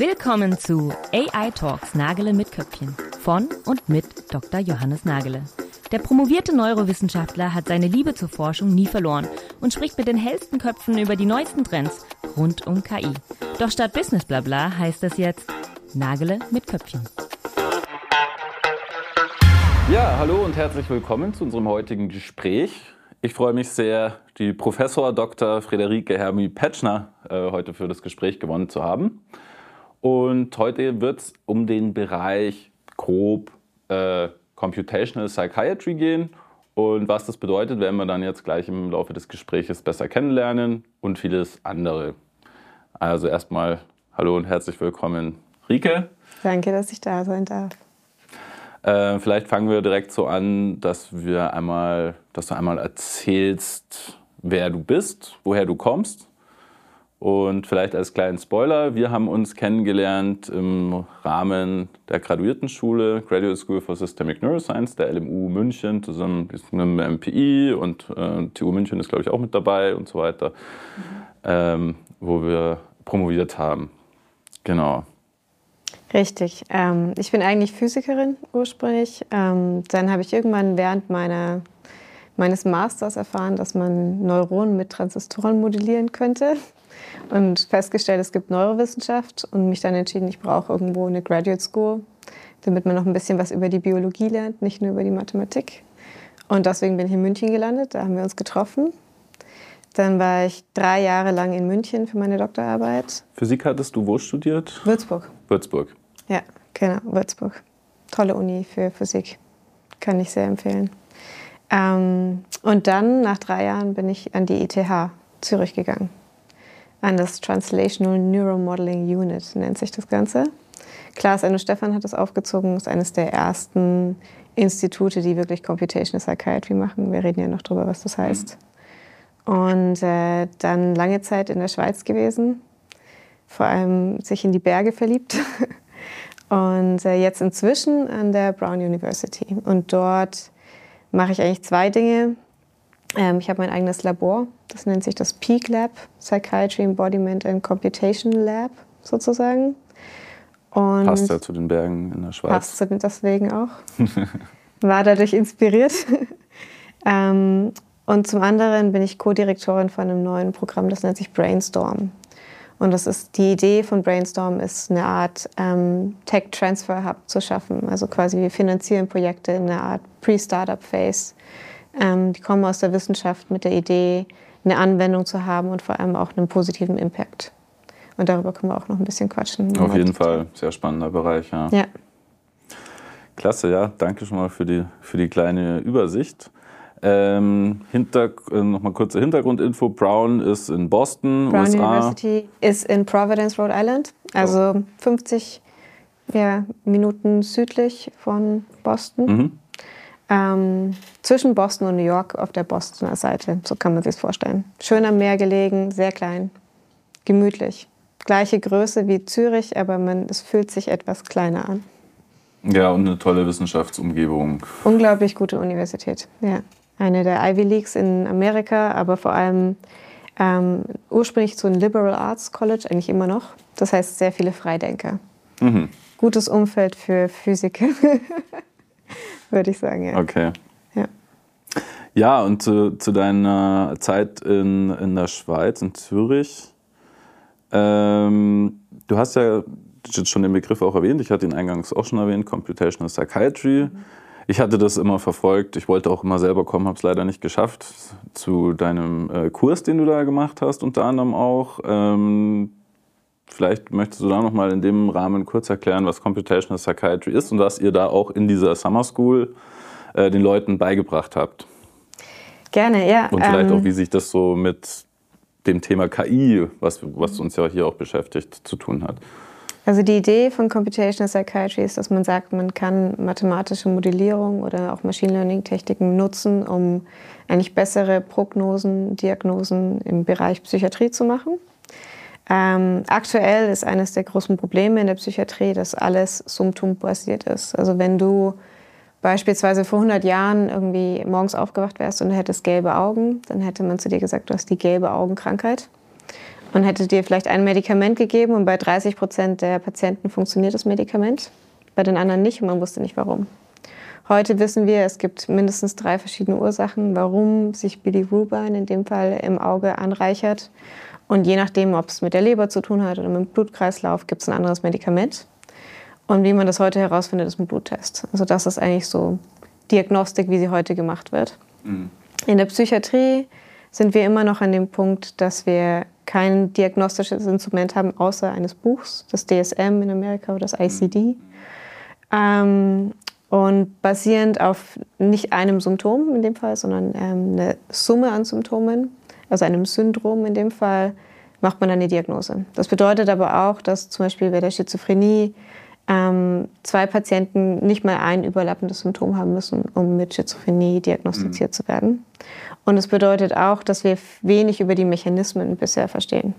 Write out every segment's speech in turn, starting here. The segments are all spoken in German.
Willkommen zu AI Talks Nagele mit Köpfchen von und mit Dr. Johannes Nagele. Der promovierte Neurowissenschaftler hat seine Liebe zur Forschung nie verloren und spricht mit den hellsten Köpfen über die neuesten Trends rund um KI. Doch statt Business Blabla heißt es jetzt Nagele mit Köpfchen. Ja, hallo und herzlich willkommen zu unserem heutigen Gespräch. Ich freue mich sehr, die Professor Dr. Friederike Hermi Petschner äh, heute für das Gespräch gewonnen zu haben. Und heute wird es um den Bereich grob äh, Computational Psychiatry gehen. Und was das bedeutet, werden wir dann jetzt gleich im Laufe des Gesprächs besser kennenlernen und vieles andere. Also erstmal hallo und herzlich willkommen, Rike. Danke, dass ich da sein darf. Äh, vielleicht fangen wir direkt so an, dass wir einmal, dass du einmal erzählst, wer du bist, woher du kommst und vielleicht als kleinen Spoiler, wir haben uns kennengelernt im Rahmen der Graduiertenschule, Graduate School for Systemic Neuroscience, der LMU München, zusammen mit einem MPI und äh, TU München ist, glaube ich, auch mit dabei und so weiter, ähm, wo wir promoviert haben. Genau. Richtig. Ähm, ich bin eigentlich Physikerin ursprünglich. Ähm, dann habe ich irgendwann während meiner, meines Masters erfahren, dass man Neuronen mit Transistoren modellieren könnte und festgestellt, es gibt Neurowissenschaft und mich dann entschieden, ich brauche irgendwo eine Graduate School, damit man noch ein bisschen was über die Biologie lernt, nicht nur über die Mathematik. Und deswegen bin ich in München gelandet, da haben wir uns getroffen. Dann war ich drei Jahre lang in München für meine Doktorarbeit. Physik hattest du wo studiert? Würzburg. Würzburg. Ja, genau, Würzburg. Tolle Uni für Physik. Kann ich sehr empfehlen. Ähm, und dann, nach drei Jahren, bin ich an die ETH Zürich gegangen an das Translational Neuromodeling Unit, nennt sich das Ganze. Klaas Enno Stefan hat das aufgezogen, ist eines der ersten Institute, die wirklich Computational Psychiatry machen. Wir reden ja noch darüber, was das heißt. Und äh, dann lange Zeit in der Schweiz gewesen, vor allem sich in die Berge verliebt. Und äh, jetzt inzwischen an der Brown University. Und dort mache ich eigentlich zwei Dinge. Ähm, ich habe mein eigenes Labor, das nennt sich das Peak Lab, Psychiatry, Embodiment and Computation Lab sozusagen. Und passt ja zu den Bergen in der Schweiz. Passt deswegen auch. War dadurch inspiriert. ähm, und zum anderen bin ich Co-Direktorin von einem neuen Programm, das nennt sich Brainstorm. Und das ist die Idee von Brainstorm ist eine Art ähm, Tech Transfer Hub zu schaffen. Also quasi wir finanzieren Projekte in einer Art Pre-Startup Phase ähm, die kommen aus der Wissenschaft mit der Idee, eine Anwendung zu haben und vor allem auch einen positiven Impact. Und darüber können wir auch noch ein bisschen quatschen. Auf jeden Fall, sehr spannender Bereich, ja. ja. Klasse, ja. Danke schon mal für die, für die kleine Übersicht. Ähm, Hinter, äh, Nochmal kurze Hintergrundinfo. Brown ist in Boston, Brown USA. University ist in Providence, Rhode Island. Also oh. 50 ja, Minuten südlich von Boston. Mhm. Ähm, zwischen Boston und New York auf der Bostoner Seite, so kann man sich vorstellen. Schön am Meer gelegen, sehr klein, gemütlich. Gleiche Größe wie Zürich, aber man, es fühlt sich etwas kleiner an. Ja, und eine tolle Wissenschaftsumgebung. Unglaublich gute Universität, ja. Eine der Ivy Leagues in Amerika, aber vor allem ähm, ursprünglich so ein Liberal Arts College, eigentlich immer noch. Das heißt, sehr viele Freidenker. Mhm. Gutes Umfeld für Physiker. würde ich sagen. Ja. Okay. Ja, ja und zu, zu deiner Zeit in, in der Schweiz, in Zürich. Ähm, du hast ja schon den Begriff auch erwähnt, ich hatte ihn eingangs auch schon erwähnt, Computational Psychiatry. Mhm. Ich hatte das immer verfolgt. Ich wollte auch immer selber kommen, habe es leider nicht geschafft. Zu deinem äh, Kurs, den du da gemacht hast, unter anderem auch. Ähm, Vielleicht möchtest du da nochmal in dem Rahmen kurz erklären, was Computational Psychiatry ist und was ihr da auch in dieser Summer School äh, den Leuten beigebracht habt. Gerne, ja. Und vielleicht ähm, auch, wie sich das so mit dem Thema KI, was, was uns ja hier auch beschäftigt, zu tun hat. Also die Idee von Computational Psychiatry ist, dass man sagt, man kann mathematische Modellierung oder auch Machine Learning Techniken nutzen, um eigentlich bessere Prognosen, Diagnosen im Bereich Psychiatrie zu machen. Ähm, aktuell ist eines der großen Probleme in der Psychiatrie, dass alles symptombasiert ist. Also wenn du beispielsweise vor 100 Jahren irgendwie morgens aufgewacht wärst und hättest gelbe Augen, dann hätte man zu dir gesagt, du hast die gelbe Augenkrankheit. Man hätte dir vielleicht ein Medikament gegeben und bei 30 Prozent der Patienten funktioniert das Medikament, bei den anderen nicht und man wusste nicht warum. Heute wissen wir, es gibt mindestens drei verschiedene Ursachen, warum sich Bilirubin in dem Fall im Auge anreichert. Und je nachdem, ob es mit der Leber zu tun hat oder mit dem Blutkreislauf, gibt es ein anderes Medikament. Und wie man das heute herausfindet, ist ein Bluttest. Also das ist eigentlich so Diagnostik, wie sie heute gemacht wird. Mhm. In der Psychiatrie sind wir immer noch an dem Punkt, dass wir kein diagnostisches Instrument haben, außer eines Buchs, das DSM in Amerika oder das ICD. Mhm. Ähm, und basierend auf nicht einem Symptom in dem Fall, sondern ähm, eine Summe an Symptomen, also einem Syndrom in dem Fall, macht man eine Diagnose. Das bedeutet aber auch, dass zum Beispiel bei der Schizophrenie ähm, zwei Patienten nicht mal ein überlappendes Symptom haben müssen, um mit Schizophrenie diagnostiziert mhm. zu werden. Und es bedeutet auch, dass wir wenig über die Mechanismen bisher verstehen.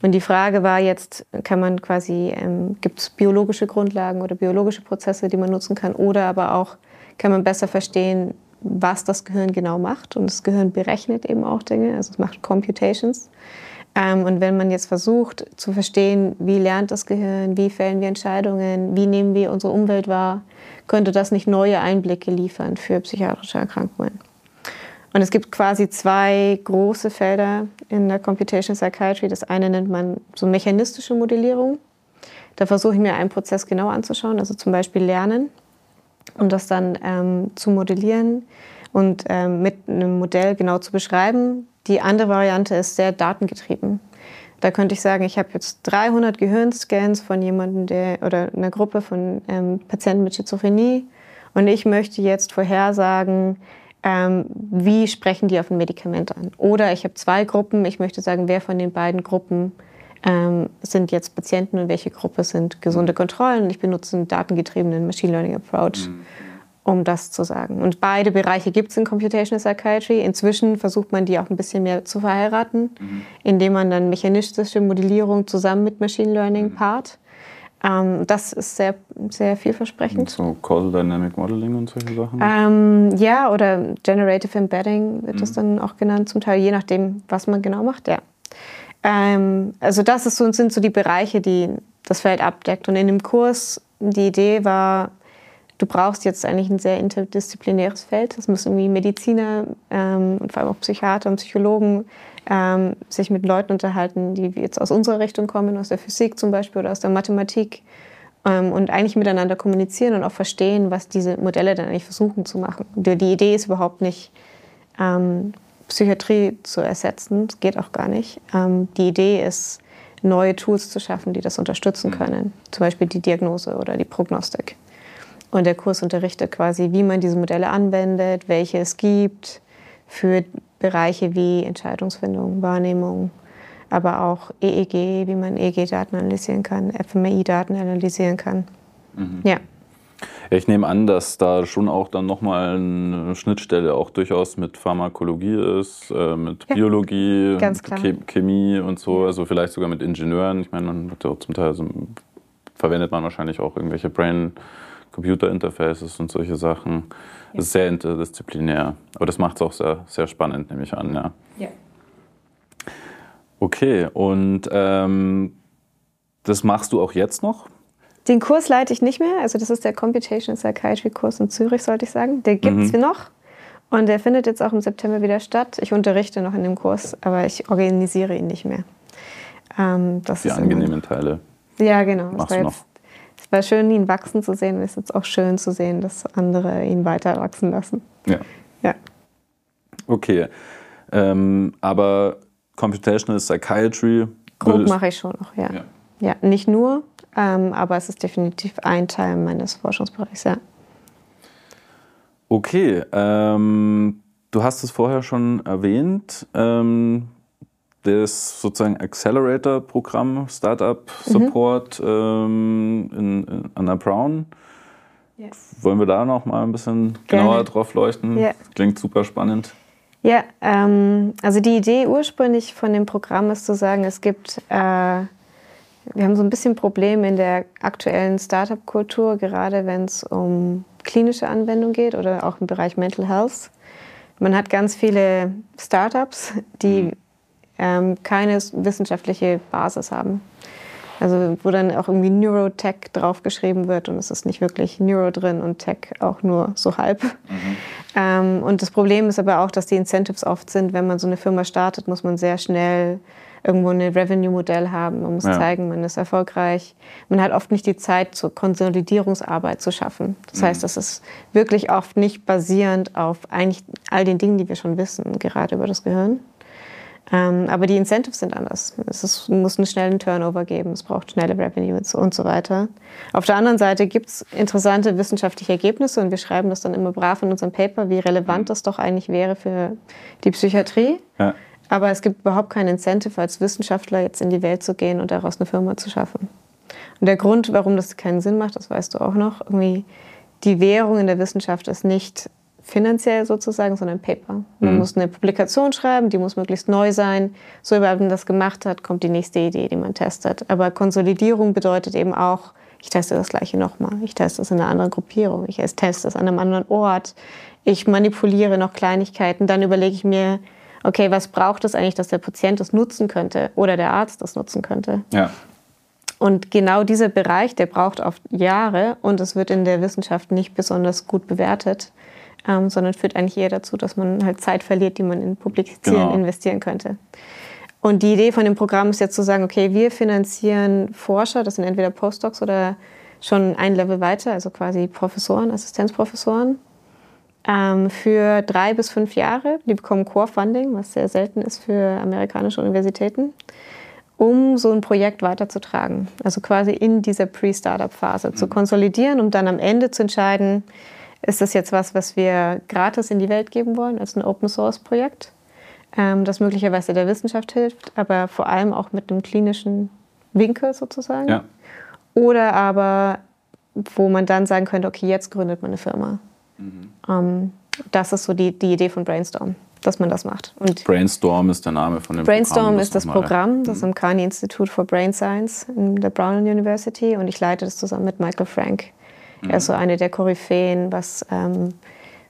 Und die Frage war jetzt, kann man quasi, ähm, gibt es biologische Grundlagen oder biologische Prozesse, die man nutzen kann, oder aber auch kann man besser verstehen, was das Gehirn genau macht. Und das Gehirn berechnet eben auch Dinge, also es macht Computations. Ähm, und wenn man jetzt versucht zu verstehen, wie lernt das Gehirn, wie fällen wir Entscheidungen, wie nehmen wir unsere Umwelt wahr, könnte das nicht neue Einblicke liefern für psychiatrische Erkrankungen. Und es gibt quasi zwei große Felder in der Computational Psychiatry. Das eine nennt man so mechanistische Modellierung. Da versuche ich mir einen Prozess genau anzuschauen, also zum Beispiel Lernen und das dann ähm, zu modellieren und ähm, mit einem Modell genau zu beschreiben. Die andere Variante ist sehr datengetrieben. Da könnte ich sagen, ich habe jetzt 300 Gehirnscans von jemandem, der oder einer Gruppe von ähm, Patienten mit Schizophrenie und ich möchte jetzt vorhersagen, ähm, wie sprechen die auf ein Medikament an. Oder ich habe zwei Gruppen, ich möchte sagen, wer von den beiden Gruppen ähm, sind jetzt Patienten und welche Gruppe sind gesunde Kontrollen. Ich benutze einen datengetriebenen Machine Learning Approach, mhm. um das zu sagen. Und beide Bereiche gibt es in Computational Psychiatry. Inzwischen versucht man die auch ein bisschen mehr zu verheiraten, mhm. indem man dann mechanistische Modellierung zusammen mit Machine Learning mhm. paart. Ähm, das ist sehr, sehr vielversprechend. So Causal Dynamic Modeling und solche Sachen? Ähm, ja, oder Generative Embedding wird mhm. das dann auch genannt, zum Teil, je nachdem, was man genau macht, ja. Ähm, also das so, sind so die Bereiche, die das Feld abdeckt. Und in dem Kurs, die Idee war, du brauchst jetzt eigentlich ein sehr interdisziplinäres Feld. Es müssen irgendwie Mediziner ähm, und vor allem auch Psychiater und Psychologen ähm, sich mit Leuten unterhalten, die jetzt aus unserer Richtung kommen, aus der Physik zum Beispiel oder aus der Mathematik ähm, und eigentlich miteinander kommunizieren und auch verstehen, was diese Modelle dann eigentlich versuchen zu machen. Die, die Idee ist überhaupt nicht, ähm, Psychiatrie zu ersetzen, das geht auch gar nicht. Ähm, die Idee ist, neue Tools zu schaffen, die das unterstützen mhm. können, zum Beispiel die Diagnose oder die Prognostik. Und der Kurs unterrichtet quasi, wie man diese Modelle anwendet, welche es gibt für Bereiche wie Entscheidungsfindung, Wahrnehmung, aber auch EEG, wie man EEG-Daten analysieren kann, fMRI-Daten analysieren kann. Mhm. Ja. Ich nehme an, dass da schon auch dann nochmal eine Schnittstelle auch durchaus mit Pharmakologie ist, äh, mit ja, Biologie, mit Chemie und so, also vielleicht sogar mit Ingenieuren. Ich meine, man wird ja auch zum Teil also verwendet man wahrscheinlich auch irgendwelche Brain- Computer-Interfaces und solche Sachen. Das ist sehr interdisziplinär. Aber das macht es auch sehr, sehr spannend, nehme ich an. Ja. ja. Okay, und ähm, das machst du auch jetzt noch? Den Kurs leite ich nicht mehr. Also das ist der Computational Psychiatry Kurs in Zürich, sollte ich sagen. Der gibt es mhm. noch. Und der findet jetzt auch im September wieder statt. Ich unterrichte noch in dem Kurs, aber ich organisiere ihn nicht mehr. Ähm, das Die angenehmen Teile. Ja, genau. Machst das war jetzt es war schön, ihn wachsen zu sehen. Es ist jetzt auch schön zu sehen, dass andere ihn weiter wachsen lassen. Ja. ja. Okay. Ähm, aber Computational Psychiatry. Grob mache ich schon noch, ja. ja. ja nicht nur, ähm, aber es ist definitiv ein Teil meines Forschungsbereichs, ja. Okay. Ähm, du hast es vorher schon erwähnt. Ähm, das sozusagen Accelerator-Programm, Startup-Support mhm. ähm, in, in, an der Brown. Ja. Wollen wir da noch mal ein bisschen genauer Gerne. drauf leuchten? Ja. Klingt super spannend. Ja, ähm, also die Idee ursprünglich von dem Programm ist zu sagen, es gibt, äh, wir haben so ein bisschen Probleme in der aktuellen Startup-Kultur, gerade wenn es um klinische Anwendung geht oder auch im Bereich Mental Health. Man hat ganz viele Startups, die mhm ähm, keine wissenschaftliche Basis haben. Also wo dann auch irgendwie Neurotech draufgeschrieben wird und es ist nicht wirklich Neuro drin und Tech auch nur so halb. Mhm. Ähm, und das Problem ist aber auch, dass die Incentives oft sind, wenn man so eine Firma startet, muss man sehr schnell irgendwo ein Revenue-Modell haben. Man muss ja. zeigen, man ist erfolgreich. Man hat oft nicht die Zeit, zur Konsolidierungsarbeit zu schaffen. Das mhm. heißt, das ist wirklich oft nicht basierend auf eigentlich all den Dingen, die wir schon wissen, gerade über das Gehirn. Ähm, aber die Incentives sind anders. Es ist, muss einen schnellen Turnover geben, es braucht schnelle Revenue und so weiter. Auf der anderen Seite gibt es interessante wissenschaftliche Ergebnisse und wir schreiben das dann immer brav in unserem Paper, wie relevant mhm. das doch eigentlich wäre für die Psychiatrie. Ja. Aber es gibt überhaupt kein Incentive als Wissenschaftler jetzt in die Welt zu gehen und daraus eine Firma zu schaffen. Und der Grund, warum das keinen Sinn macht, das weißt du auch noch, irgendwie die Währung in der Wissenschaft ist nicht finanziell sozusagen, sondern Paper. Man mhm. muss eine Publikation schreiben, die muss möglichst neu sein. So, wenn man das gemacht hat, kommt die nächste Idee, die man testet. Aber Konsolidierung bedeutet eben auch, ich teste das Gleiche nochmal. Ich teste es in einer anderen Gruppierung. Ich teste es an einem anderen Ort. Ich manipuliere noch Kleinigkeiten. Dann überlege ich mir, okay, was braucht es eigentlich, dass der Patient das nutzen könnte oder der Arzt das nutzen könnte? Ja. Und genau dieser Bereich, der braucht oft Jahre und es wird in der Wissenschaft nicht besonders gut bewertet, ähm, sondern führt eigentlich eher dazu, dass man halt Zeit verliert, die man in Publizieren genau. investieren könnte. Und die Idee von dem Programm ist jetzt zu sagen, okay, wir finanzieren Forscher, das sind entweder Postdocs oder schon ein Level weiter, also quasi Professoren, Assistenzprofessoren, ähm, für drei bis fünf Jahre. Die bekommen Core-Funding, was sehr selten ist für amerikanische Universitäten, um so ein Projekt weiterzutragen. Also quasi in dieser Pre-Startup-Phase mhm. zu konsolidieren, um dann am Ende zu entscheiden, ist das jetzt was, was wir gratis in die Welt geben wollen, als ein Open-Source-Projekt, ähm, das möglicherweise der Wissenschaft hilft, aber vor allem auch mit einem klinischen Winkel sozusagen. Ja. Oder aber, wo man dann sagen könnte, okay, jetzt gründet man eine Firma. Mhm. Ähm, das ist so die, die Idee von Brainstorm, dass man das macht. Und Brainstorm ist der Name von dem Brainstorm Programm. Brainstorm ist das Programm, das ist mhm. im Carney Institute for Brain Science in der Brown University und ich leite das zusammen mit Michael Frank. Mhm. Er ist so eine der Koryphäen, was ähm,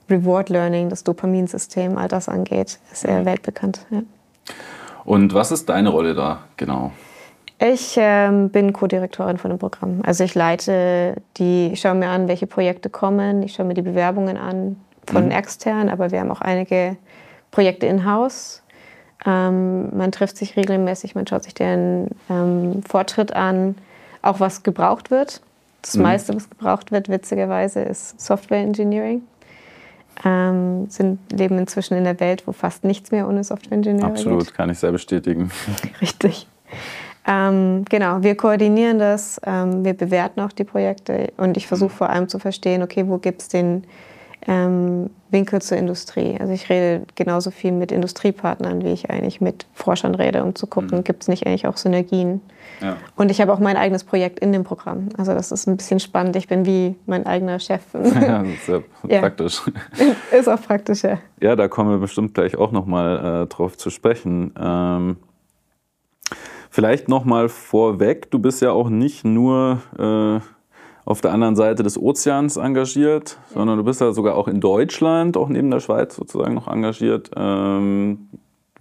Reward Learning, das Dopaminsystem, all das angeht. Ist er mhm. weltbekannt. Ja. Und was ist deine Rolle da genau? Ich ähm, bin Co-Direktorin von dem Programm. Also ich leite die, ich schaue mir an, welche Projekte kommen, ich schaue mir die Bewerbungen an von mhm. extern, aber wir haben auch einige Projekte in-house. Ähm, man trifft sich regelmäßig, man schaut sich den ähm, Fortschritt an, auch was gebraucht wird. Das mhm. meiste, was gebraucht wird, witzigerweise, ist Software Engineering. Ähm, sind, leben inzwischen in der Welt, wo fast nichts mehr ohne Software Engineering Absolut, geht. kann ich sehr bestätigen. Richtig. Ähm, genau, wir koordinieren das, ähm, wir bewerten auch die Projekte und ich versuche vor allem zu verstehen, okay, wo gibt es den ähm, Winkel zur Industrie. Also ich rede genauso viel mit Industriepartnern, wie ich eigentlich mit Forschern rede, um zu gucken, mhm. gibt es nicht eigentlich auch Synergien. Ja. Und ich habe auch mein eigenes Projekt in dem Programm. Also das ist ein bisschen spannend. Ich bin wie mein eigener Chef. Ja, das ist ja, ja. praktisch. Ist auch praktisch, ja. Ja, da kommen wir bestimmt gleich auch nochmal äh, drauf zu sprechen. Ähm, vielleicht nochmal vorweg, du bist ja auch nicht nur... Äh, auf der anderen Seite des Ozeans engagiert, ja. sondern du bist ja sogar auch in Deutschland, auch neben der Schweiz sozusagen noch engagiert. Ähm,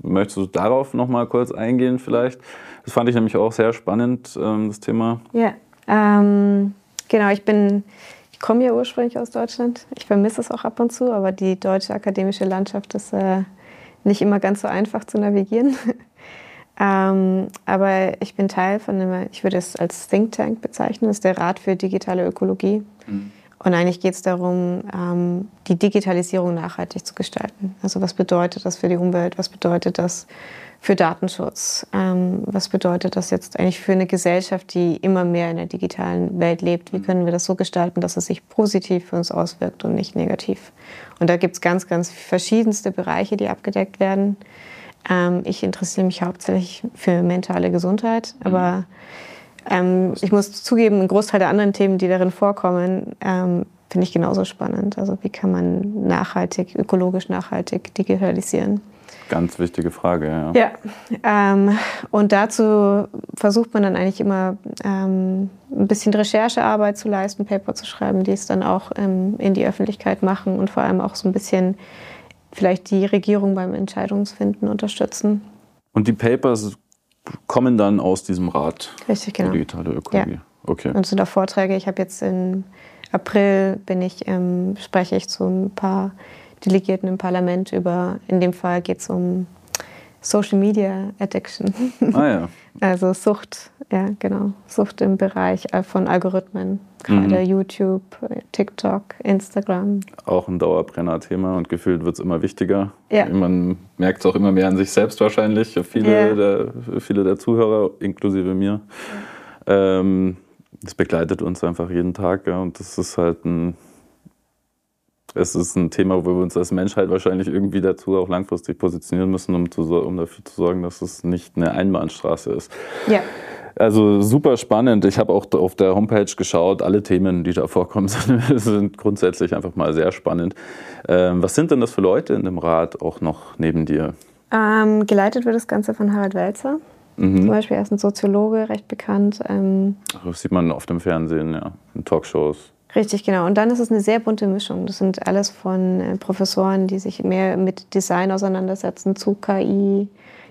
möchtest du darauf noch mal kurz eingehen vielleicht? Das fand ich nämlich auch sehr spannend, ähm, das Thema. Ja, ähm, genau, ich bin, ich komme ja ursprünglich aus Deutschland. Ich vermisse es auch ab und zu, aber die deutsche akademische Landschaft ist äh, nicht immer ganz so einfach zu navigieren. Ähm, aber ich bin Teil von einem, ich würde es als Think Tank bezeichnen, das ist der Rat für digitale Ökologie. Mhm. Und eigentlich geht es darum, ähm, die Digitalisierung nachhaltig zu gestalten. Also was bedeutet das für die Umwelt? Was bedeutet das für Datenschutz? Ähm, was bedeutet das jetzt eigentlich für eine Gesellschaft, die immer mehr in der digitalen Welt lebt? Wie mhm. können wir das so gestalten, dass es sich positiv für uns auswirkt und nicht negativ? Und da gibt es ganz, ganz verschiedenste Bereiche, die abgedeckt werden. Ähm, ich interessiere mich hauptsächlich für mentale Gesundheit, aber ähm, ich muss zugeben, ein Großteil der anderen Themen, die darin vorkommen, ähm, finde ich genauso spannend. Also wie kann man nachhaltig, ökologisch nachhaltig digitalisieren? Ganz wichtige Frage, ja. Ja, ähm, und dazu versucht man dann eigentlich immer ähm, ein bisschen Recherchearbeit zu leisten, Paper zu schreiben, die es dann auch ähm, in die Öffentlichkeit machen und vor allem auch so ein bisschen vielleicht die Regierung beim Entscheidungsfinden unterstützen. Und die Papers kommen dann aus diesem Rat Richtig, genau. digitale Ökologie. Ja. Okay. Und sind auch Vorträge. Ich habe jetzt im April bin ich, ähm, spreche ich zu ein paar Delegierten im Parlament über, in dem Fall geht es um Social Media Addiction. Ah ja. Also Sucht, ja genau. Sucht im Bereich äh, von Algorithmen. Gerade Mhm. YouTube, TikTok, Instagram. Auch ein Dauerbrenner-Thema und gefühlt wird es immer wichtiger. Ja. Man merkt es auch immer mehr an sich selbst wahrscheinlich. Viele, Ja. der, viele der Zuhörer, inklusive mir. Ähm, das begleitet uns einfach jeden Tag. Ja, und das ist halt ein, es ist ein Thema, wo wir uns als Menschheit wahrscheinlich irgendwie dazu auch langfristig positionieren müssen, um, zu, um dafür zu sorgen, dass es nicht eine Einbahnstraße ist. Ja. Also super spannend. Ich habe auch auf der Homepage geschaut, alle Themen, die da vorkommen, sind, grundsätzlich einfach mal sehr spannend. Ähm, was sind denn das für Leute in dem Rat auch noch neben dir? Ähm, geleitet wird das Ganze von Harald Welzer. Mhm. Zum Beispiel, er ist ein Soziologe, recht bekannt. Ähm, Das sieht man oft im Fernsehen, ja, in Talkshows. Richtig, genau. Und dann ist es eine sehr bunte Mischung. Das sind alles von äh, Professoren, die sich mehr mit Design auseinandersetzen, zu KI,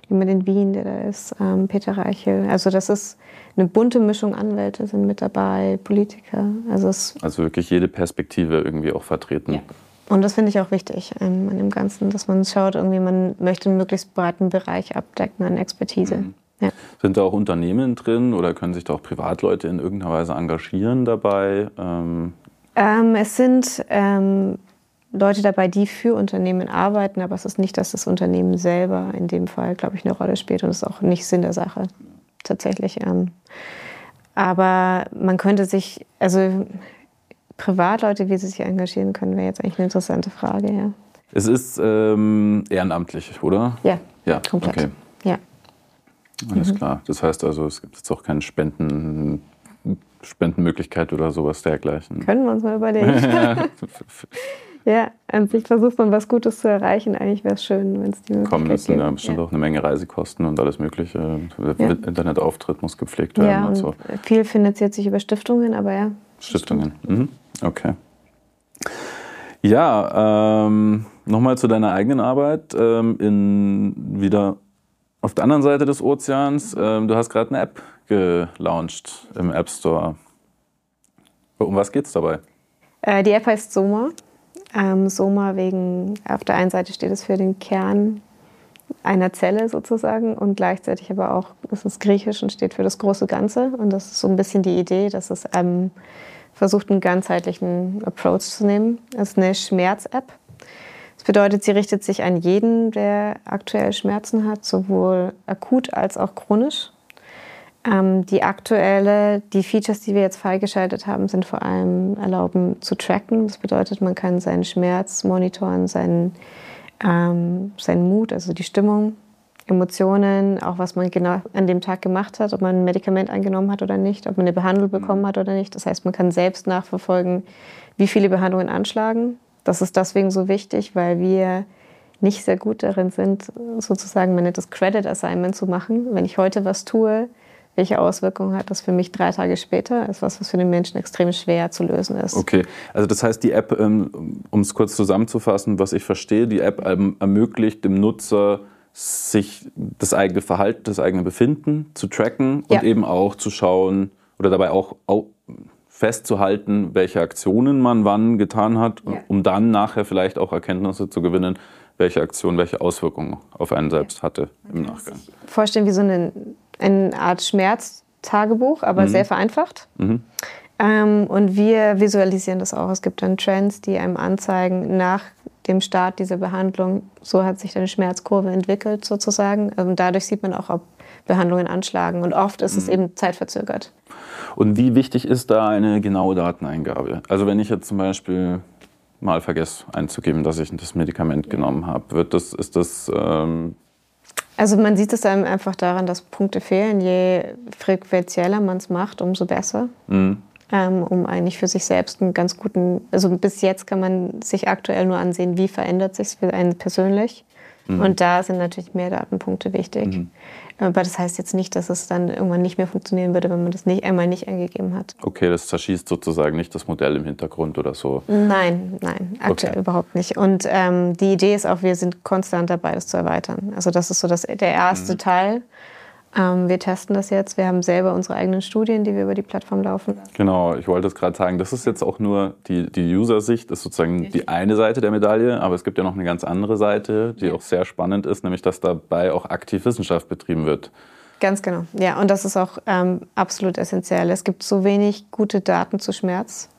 jemand in Wien, der da ist, ähm, Peter Reichel. Also das ist eine bunte Mischung. Anwälte sind mit dabei, Politiker. Also es, Also wirklich jede Perspektive irgendwie auch vertreten. Ja. und das finde ich auch wichtig ähm, an dem Ganzen, dass man schaut, irgendwie man möchte einen möglichst breiten Bereich abdecken an Expertise. Ja. Sind da auch Unternehmen drin oder können sich da auch Privatleute in irgendeiner Weise engagieren dabei? Ähm, Ähm, es sind ähm, Leute dabei, die für Unternehmen arbeiten, aber es ist nicht, dass das Unternehmen selber in dem Fall, glaube ich, eine Rolle spielt und es ist auch nicht Sinn der Sache tatsächlich. Ähm, aber man könnte sich, also Privatleute, wie sie sich engagieren können, wäre jetzt eigentlich eine interessante Frage, ja. es ist ähm, ehrenamtlich, oder? Ja, Ja, komplett. okay. Ja. Alles klar. Das heißt also, es gibt jetzt auch keine Spenden, Spendenmöglichkeit oder sowas dergleichen. Können wir uns mal überlegen. ja, an sich versucht man was Gutes zu erreichen. Eigentlich wäre es schön, wenn es die Möglichkeit Kommen, das sind ja bestimmt ja. auch eine Menge Reisekosten und alles Mögliche. Der Ja. Internetauftritt muss gepflegt werden Ja, und so. viel finanziert sich über Stiftungen, aber ja. Stiftungen. Mhm. Okay. Ja, ähm, nochmal zu deiner eigenen Arbeit. Ähm, in, wieder auf der anderen Seite des Ozeans. Ähm, du hast gerade eine App gelauncht im App Store. Um was geht's dabei? Äh, die App heißt Soma. Ähm, Soma wegen, auf der einen Seite steht es für den Kern einer Zelle sozusagen und gleichzeitig aber auch, es ist griechisch und steht für das große Ganze. Und das ist so ein bisschen die Idee, dass es ähm, versucht, einen ganzheitlichen Approach zu nehmen. Es ist eine Schmerz-App. Das bedeutet, sie richtet sich an jeden, der aktuell Schmerzen hat, sowohl akut als auch chronisch. Ähm, die aktuelle, die Features, die wir jetzt freigeschaltet haben, sind vor allem erlauben zu tracken. Das bedeutet, man kann seinen Schmerz monitoren, seinen, ähm, seinen Mut, also die Stimmung, Emotionen, auch was man genau an dem Tag gemacht hat, ob man ein Medikament eingenommen hat oder nicht, ob man eine Behandlung bekommen hat oder nicht. Das heißt, man kann selbst nachverfolgen, wie viele Behandlungen anschlagen. Das ist deswegen so wichtig, weil wir nicht sehr gut darin sind, sozusagen, man nennt das Credit Assignment zu machen. Wenn ich heute was tue, welche Auswirkungen hat das für mich drei Tage später? ist was, was für den Menschen extrem schwer zu lösen ist. Okay, also das heißt, die App, ähm, um es kurz zusammenzufassen, was ich verstehe, die App ähm, ermöglicht dem Nutzer, sich das eigene Verhalten, das eigene Befinden zu tracken Ja. und eben auch zu schauen oder dabei auch au- festzuhalten, welche Aktionen man wann getan hat, Ja. um dann nachher vielleicht auch Erkenntnisse zu gewinnen, welche Aktion welche Auswirkungen auf einen selbst hatte im Nachgang. Vorstellen wie so eine, eine Art Schmerztagebuch, aber sehr vereinfacht. Ähm, und wir visualisieren das auch. Es gibt dann Trends, die einem anzeigen, nach dem Start dieser Behandlung, so hat sich deine Schmerzkurve entwickelt sozusagen. Und dadurch sieht man auch, ob Behandlungen anschlagen. Und oft ist es eben zeitverzögert. Und wie wichtig ist da eine genaue Dateneingabe? Also wenn ich jetzt zum Beispiel mal vergesse einzugeben, dass ich das Medikament genommen habe, wird das, ist das, ähm, Also man sieht es einem einfach daran, dass Punkte fehlen. Je frequenzieller man es macht, umso besser. mh, Ähm, um eigentlich für sich selbst einen ganz guten, also bis jetzt kann man sich aktuell nur ansehen, wie verändert sich für einen persönlich. Mhm. Und da sind natürlich mehr Datenpunkte wichtig. Mhm. Aber das heißt jetzt nicht, dass es dann irgendwann nicht mehr funktionieren würde, wenn man das nicht einmal nicht eingegeben hat. Okay, das zerschießt sozusagen nicht das Modell im Hintergrund oder so. Nein, nein, aktuell okay. überhaupt nicht. Und ähm, die Idee ist auch, wir sind konstant dabei, das zu erweitern. Also das ist so das, der erste mhm. Teil. Ähm, wir testen das jetzt. Wir haben selber unsere eigenen Studien, die wir über die Plattform laufen. Genau, ich wollte es gerade sagen. Das ist jetzt auch nur die, die User-Sicht, ist sozusagen die eine Seite der Medaille. Aber es gibt ja noch eine ganz andere Seite, die ja. auch sehr spannend ist, nämlich dass dabei auch aktiv Wissenschaft betrieben wird. Ganz genau. Ja, und das ist auch ähm, absolut essentiell. Es gibt so wenig gute Daten zu Schmerz.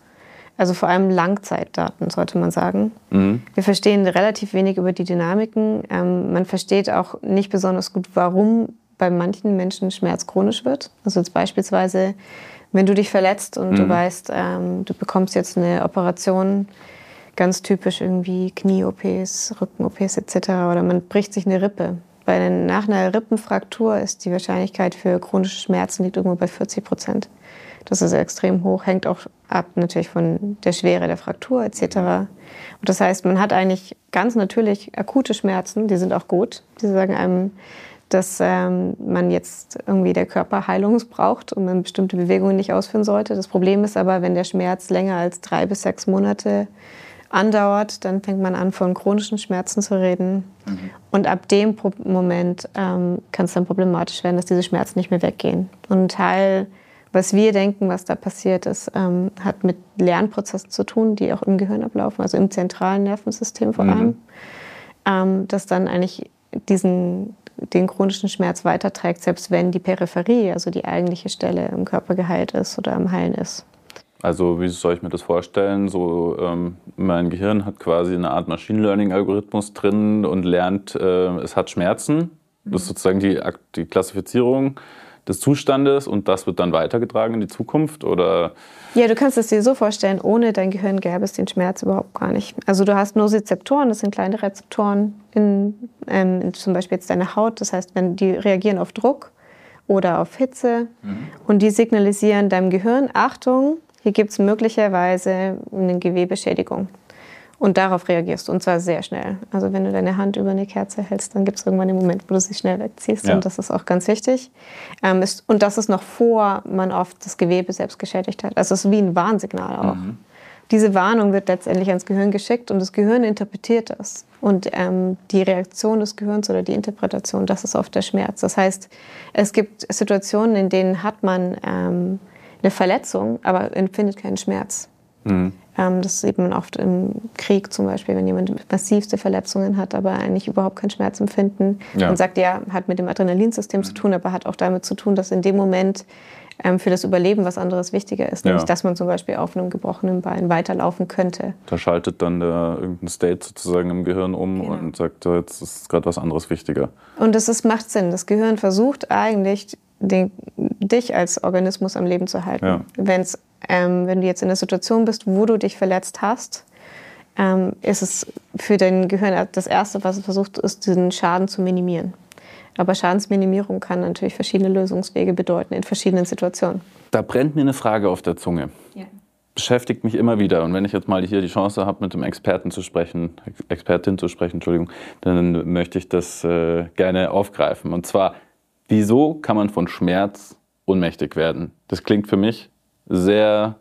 Also vor allem Langzeitdaten, sollte man sagen. Mhm. Wir verstehen relativ wenig über die Dynamiken. Ähm, man versteht auch nicht besonders gut, warum bei manchen Menschen Schmerz chronisch wird. Also jetzt beispielsweise, wenn du dich verletzt und mhm. du weißt, ähm, du bekommst jetzt eine Operation, ganz typisch irgendwie Knie-OPs, Rücken-OPs etc. oder man bricht sich eine Rippe. Bei, nach einer Rippenfraktur ist die Wahrscheinlichkeit für chronische Schmerzen liegt irgendwo bei 40 Prozent. Das ist extrem hoch, hängt auch ab natürlich von der Schwere der Fraktur etc. Und das heißt, man hat eigentlich ganz natürlich akute Schmerzen, die sind auch gut. Die sagen einem, dass ähm, man jetzt irgendwie der Körper Heilung braucht und man bestimmte Bewegungen nicht ausführen sollte. Das Problem ist aber, wenn der Schmerz länger als drei bis sechs Monate andauert, dann fängt man an, von chronischen Schmerzen zu reden. Mhm. Und ab dem Moment ähm, kann es dann problematisch werden, dass diese Schmerzen nicht mehr weggehen. Und ein Teil, was wir denken, was da passiert ist, ähm, hat mit Lernprozessen zu tun, die auch im Gehirn ablaufen, also im zentralen Nervensystem vor mhm. allem, ähm, dass dann eigentlich diesen den chronischen Schmerz weiterträgt, selbst wenn die Peripherie, also die eigentliche Stelle im Körper geheilt ist oder am Heilen ist. Also wie soll ich mir das vorstellen? So ähm, mein Gehirn hat quasi eine Art Machine Learning Algorithmus drin und lernt, äh, es hat Schmerzen. Das ist sozusagen die, die Klassifizierung des Zustandes und das wird dann weitergetragen in die Zukunft oder? Ja, du kannst es dir so vorstellen, ohne dein Gehirn gäbe es den Schmerz überhaupt gar nicht. Also du hast nur Rezeptoren, das sind kleine Rezeptoren in, ähm, in zum Beispiel jetzt deine Haut. Das heißt, wenn die reagieren auf Druck oder auf Hitze mhm. und die signalisieren deinem Gehirn, Achtung, hier gibt es möglicherweise eine Gewebeschädigung. Und darauf reagierst du und zwar sehr schnell. Also wenn du deine Hand über eine Kerze hältst, dann gibt es irgendwann den Moment, wo du sie schnell wegziehst ja. und das ist auch ganz wichtig. Ähm, ist, und das ist noch vor man oft das Gewebe selbst geschädigt hat. Also es ist wie ein Warnsignal auch. Mhm. Diese Warnung wird letztendlich ans Gehirn geschickt und das Gehirn interpretiert das. Und ähm, die Reaktion des Gehirns oder die Interpretation, das ist oft der Schmerz. Das heißt, es gibt Situationen, in denen hat man ähm, eine Verletzung, aber empfindet keinen Schmerz. Mhm. Ähm, das sieht man oft im Krieg zum Beispiel, wenn jemand massivste Verletzungen hat, aber eigentlich überhaupt kein Schmerzempfinden. Ja. Man sagt, ja, hat mit dem Adrenalinsystem zu tun, aber hat auch damit zu tun, dass in dem Moment ähm, für das Überleben was anderes wichtiger ist. Ja. Nämlich, dass man zum Beispiel auf einem gebrochenen Bein weiterlaufen könnte. Da schaltet dann der, irgendein State sozusagen im Gehirn um genau. und sagt, jetzt ist gerade was anderes wichtiger. Und das ist, macht Sinn. Das Gehirn versucht eigentlich, den, dich als Organismus am Leben zu halten. Ja. Wenn's, ähm, wenn du jetzt in einer Situation bist, wo du dich verletzt hast, ähm, ist es für dein Gehirn das Erste, was es versucht, ist, diesen Schaden zu minimieren. Aber Schadensminimierung kann natürlich verschiedene Lösungswege bedeuten in verschiedenen Situationen. Da brennt mir eine Frage auf der Zunge. Ja. Beschäftigt mich immer wieder. Und wenn ich jetzt mal hier die Chance habe, mit einem Experten zu sprechen, Expertin zu sprechen, Entschuldigung, dann möchte ich das äh, gerne aufgreifen. Und zwar, Wieso kann man von Schmerz ohnmächtig werden? Das klingt für mich sehr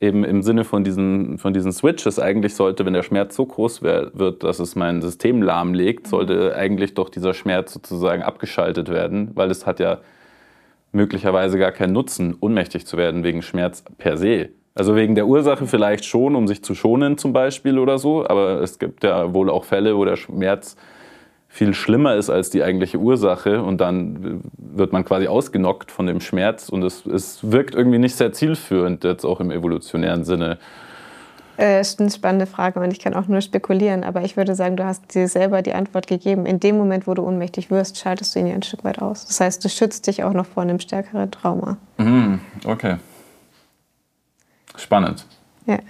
eben im Sinne von diesen, von diesen Switches eigentlich sollte, wenn der Schmerz so groß wird, dass es mein System lahmlegt, sollte eigentlich doch dieser Schmerz sozusagen abgeschaltet werden, weil es hat ja möglicherweise gar keinen Nutzen, ohnmächtig zu werden wegen Schmerz per se. Also wegen der Ursache vielleicht schon, um sich zu schonen zum Beispiel oder so, aber es gibt ja wohl auch Fälle, wo der Schmerz viel schlimmer ist als die eigentliche Ursache und dann wird man quasi ausgenockt von dem Schmerz und es, es wirkt irgendwie nicht sehr zielführend, jetzt auch im evolutionären Sinne. Äh, ist eine spannende Frage und ich kann auch nur spekulieren, aber ich würde sagen, du hast dir selber die Antwort gegeben. In dem Moment, wo du ohnmächtig wirst, schaltest du ihn ja ein Stück weit aus. Das heißt, du schützt dich auch noch vor einem stärkeren Trauma. Mhm, okay. Spannend. Ja.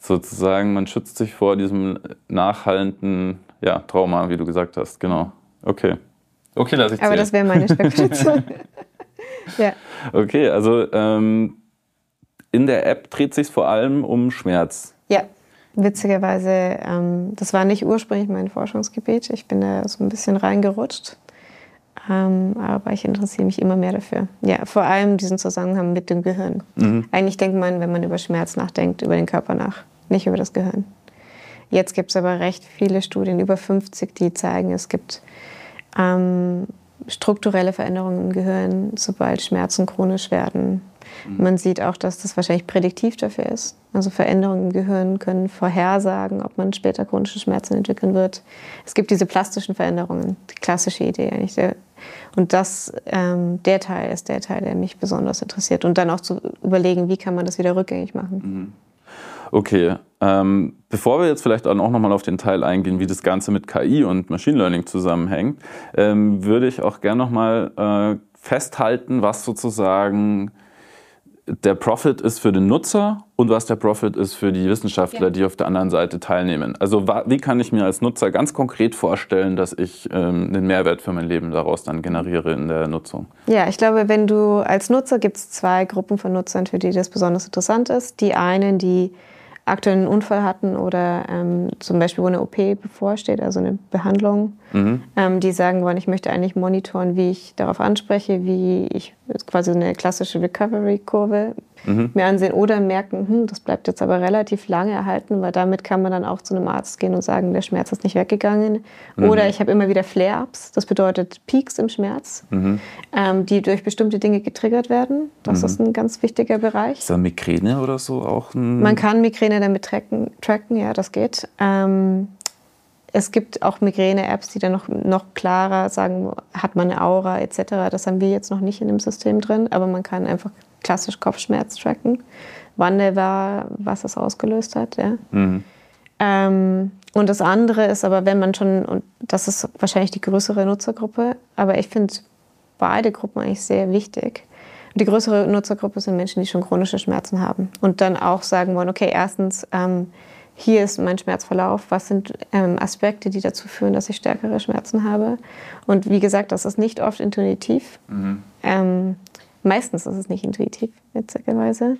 Sozusagen, man schützt sich vor diesem nachhallenden ja, Trauma, wie du gesagt hast, genau. Okay. Okay, lass ich Aber das wäre meine Spekulation. ja. Okay, also ähm, in der App dreht sich vor allem um Schmerz. Ja. Witzigerweise, ähm, das war nicht ursprünglich mein Forschungsgebiet. Ich bin da so ein bisschen reingerutscht. Ähm, aber ich interessiere mich immer mehr dafür. Ja, vor allem diesen Zusammenhang mit dem Gehirn. Mhm. Eigentlich denkt man, wenn man über Schmerz nachdenkt, über den Körper nach, nicht über das Gehirn. Jetzt gibt es aber recht viele Studien, über 50, die zeigen, es gibt ähm, strukturelle Veränderungen im Gehirn, sobald Schmerzen chronisch werden. Mhm. Man sieht auch, dass das wahrscheinlich prädiktiv dafür ist. Also Veränderungen im Gehirn können vorhersagen, ob man später chronische Schmerzen entwickeln wird. Es gibt diese plastischen Veränderungen, die klassische Idee eigentlich. Und das, ähm, der Teil ist der Teil, der mich besonders interessiert. Und dann auch zu überlegen, wie kann man das wieder rückgängig machen. Mhm. Okay, ähm, bevor wir jetzt vielleicht auch nochmal auf den Teil eingehen, wie das Ganze mit KI und Machine Learning zusammenhängt, ähm, würde ich auch gerne nochmal äh, festhalten, was sozusagen der Profit ist für den Nutzer und was der Profit ist für die Wissenschaftler, ja. die auf der anderen Seite teilnehmen. Also wie kann ich mir als Nutzer ganz konkret vorstellen, dass ich ähm, einen Mehrwert für mein Leben daraus dann generiere in der Nutzung? Ja, ich glaube, wenn du als Nutzer gibt es zwei Gruppen von Nutzern, für die das besonders interessant ist. Die einen, die aktuell einen Unfall hatten oder ähm, zum Beispiel, wo eine OP bevorsteht, also eine Behandlung, mhm. ähm, die sagen wollen, ich möchte eigentlich monitoren, wie ich darauf anspreche, wie ich quasi eine klassische Recovery-Kurve mhm. mir ansehen oder merken, hm, das bleibt jetzt aber relativ lange erhalten, weil damit kann man dann auch zu einem Arzt gehen und sagen, der Schmerz ist nicht weggegangen. Mhm. Oder ich habe immer wieder Flare-ups, das bedeutet Peaks im Schmerz, mhm. ähm, die durch bestimmte Dinge getriggert werden. Das mhm. ist ein ganz wichtiger Bereich. Ist da Migräne oder so auch ein... Man kann Migräne damit tracken, tracken ja, das geht. Ähm, es gibt auch Migräne-Apps, die dann noch, noch klarer sagen, hat man eine Aura etc. Das haben wir jetzt noch nicht in dem System drin, aber man kann einfach klassisch Kopfschmerz tracken, wann der war, was das ausgelöst hat. Ja. Mhm. Ähm, und das andere ist aber, wenn man schon, und das ist wahrscheinlich die größere Nutzergruppe, aber ich finde beide Gruppen eigentlich sehr wichtig. die größere Nutzergruppe sind Menschen, die schon chronische Schmerzen haben und dann auch sagen wollen, okay, erstens, ähm, hier ist mein Schmerzverlauf, was sind ähm, Aspekte, die dazu führen, dass ich stärkere Schmerzen habe. Und wie gesagt, das ist nicht oft intuitiv. Mhm. Ähm, meistens ist es nicht intuitiv, witzigerweise.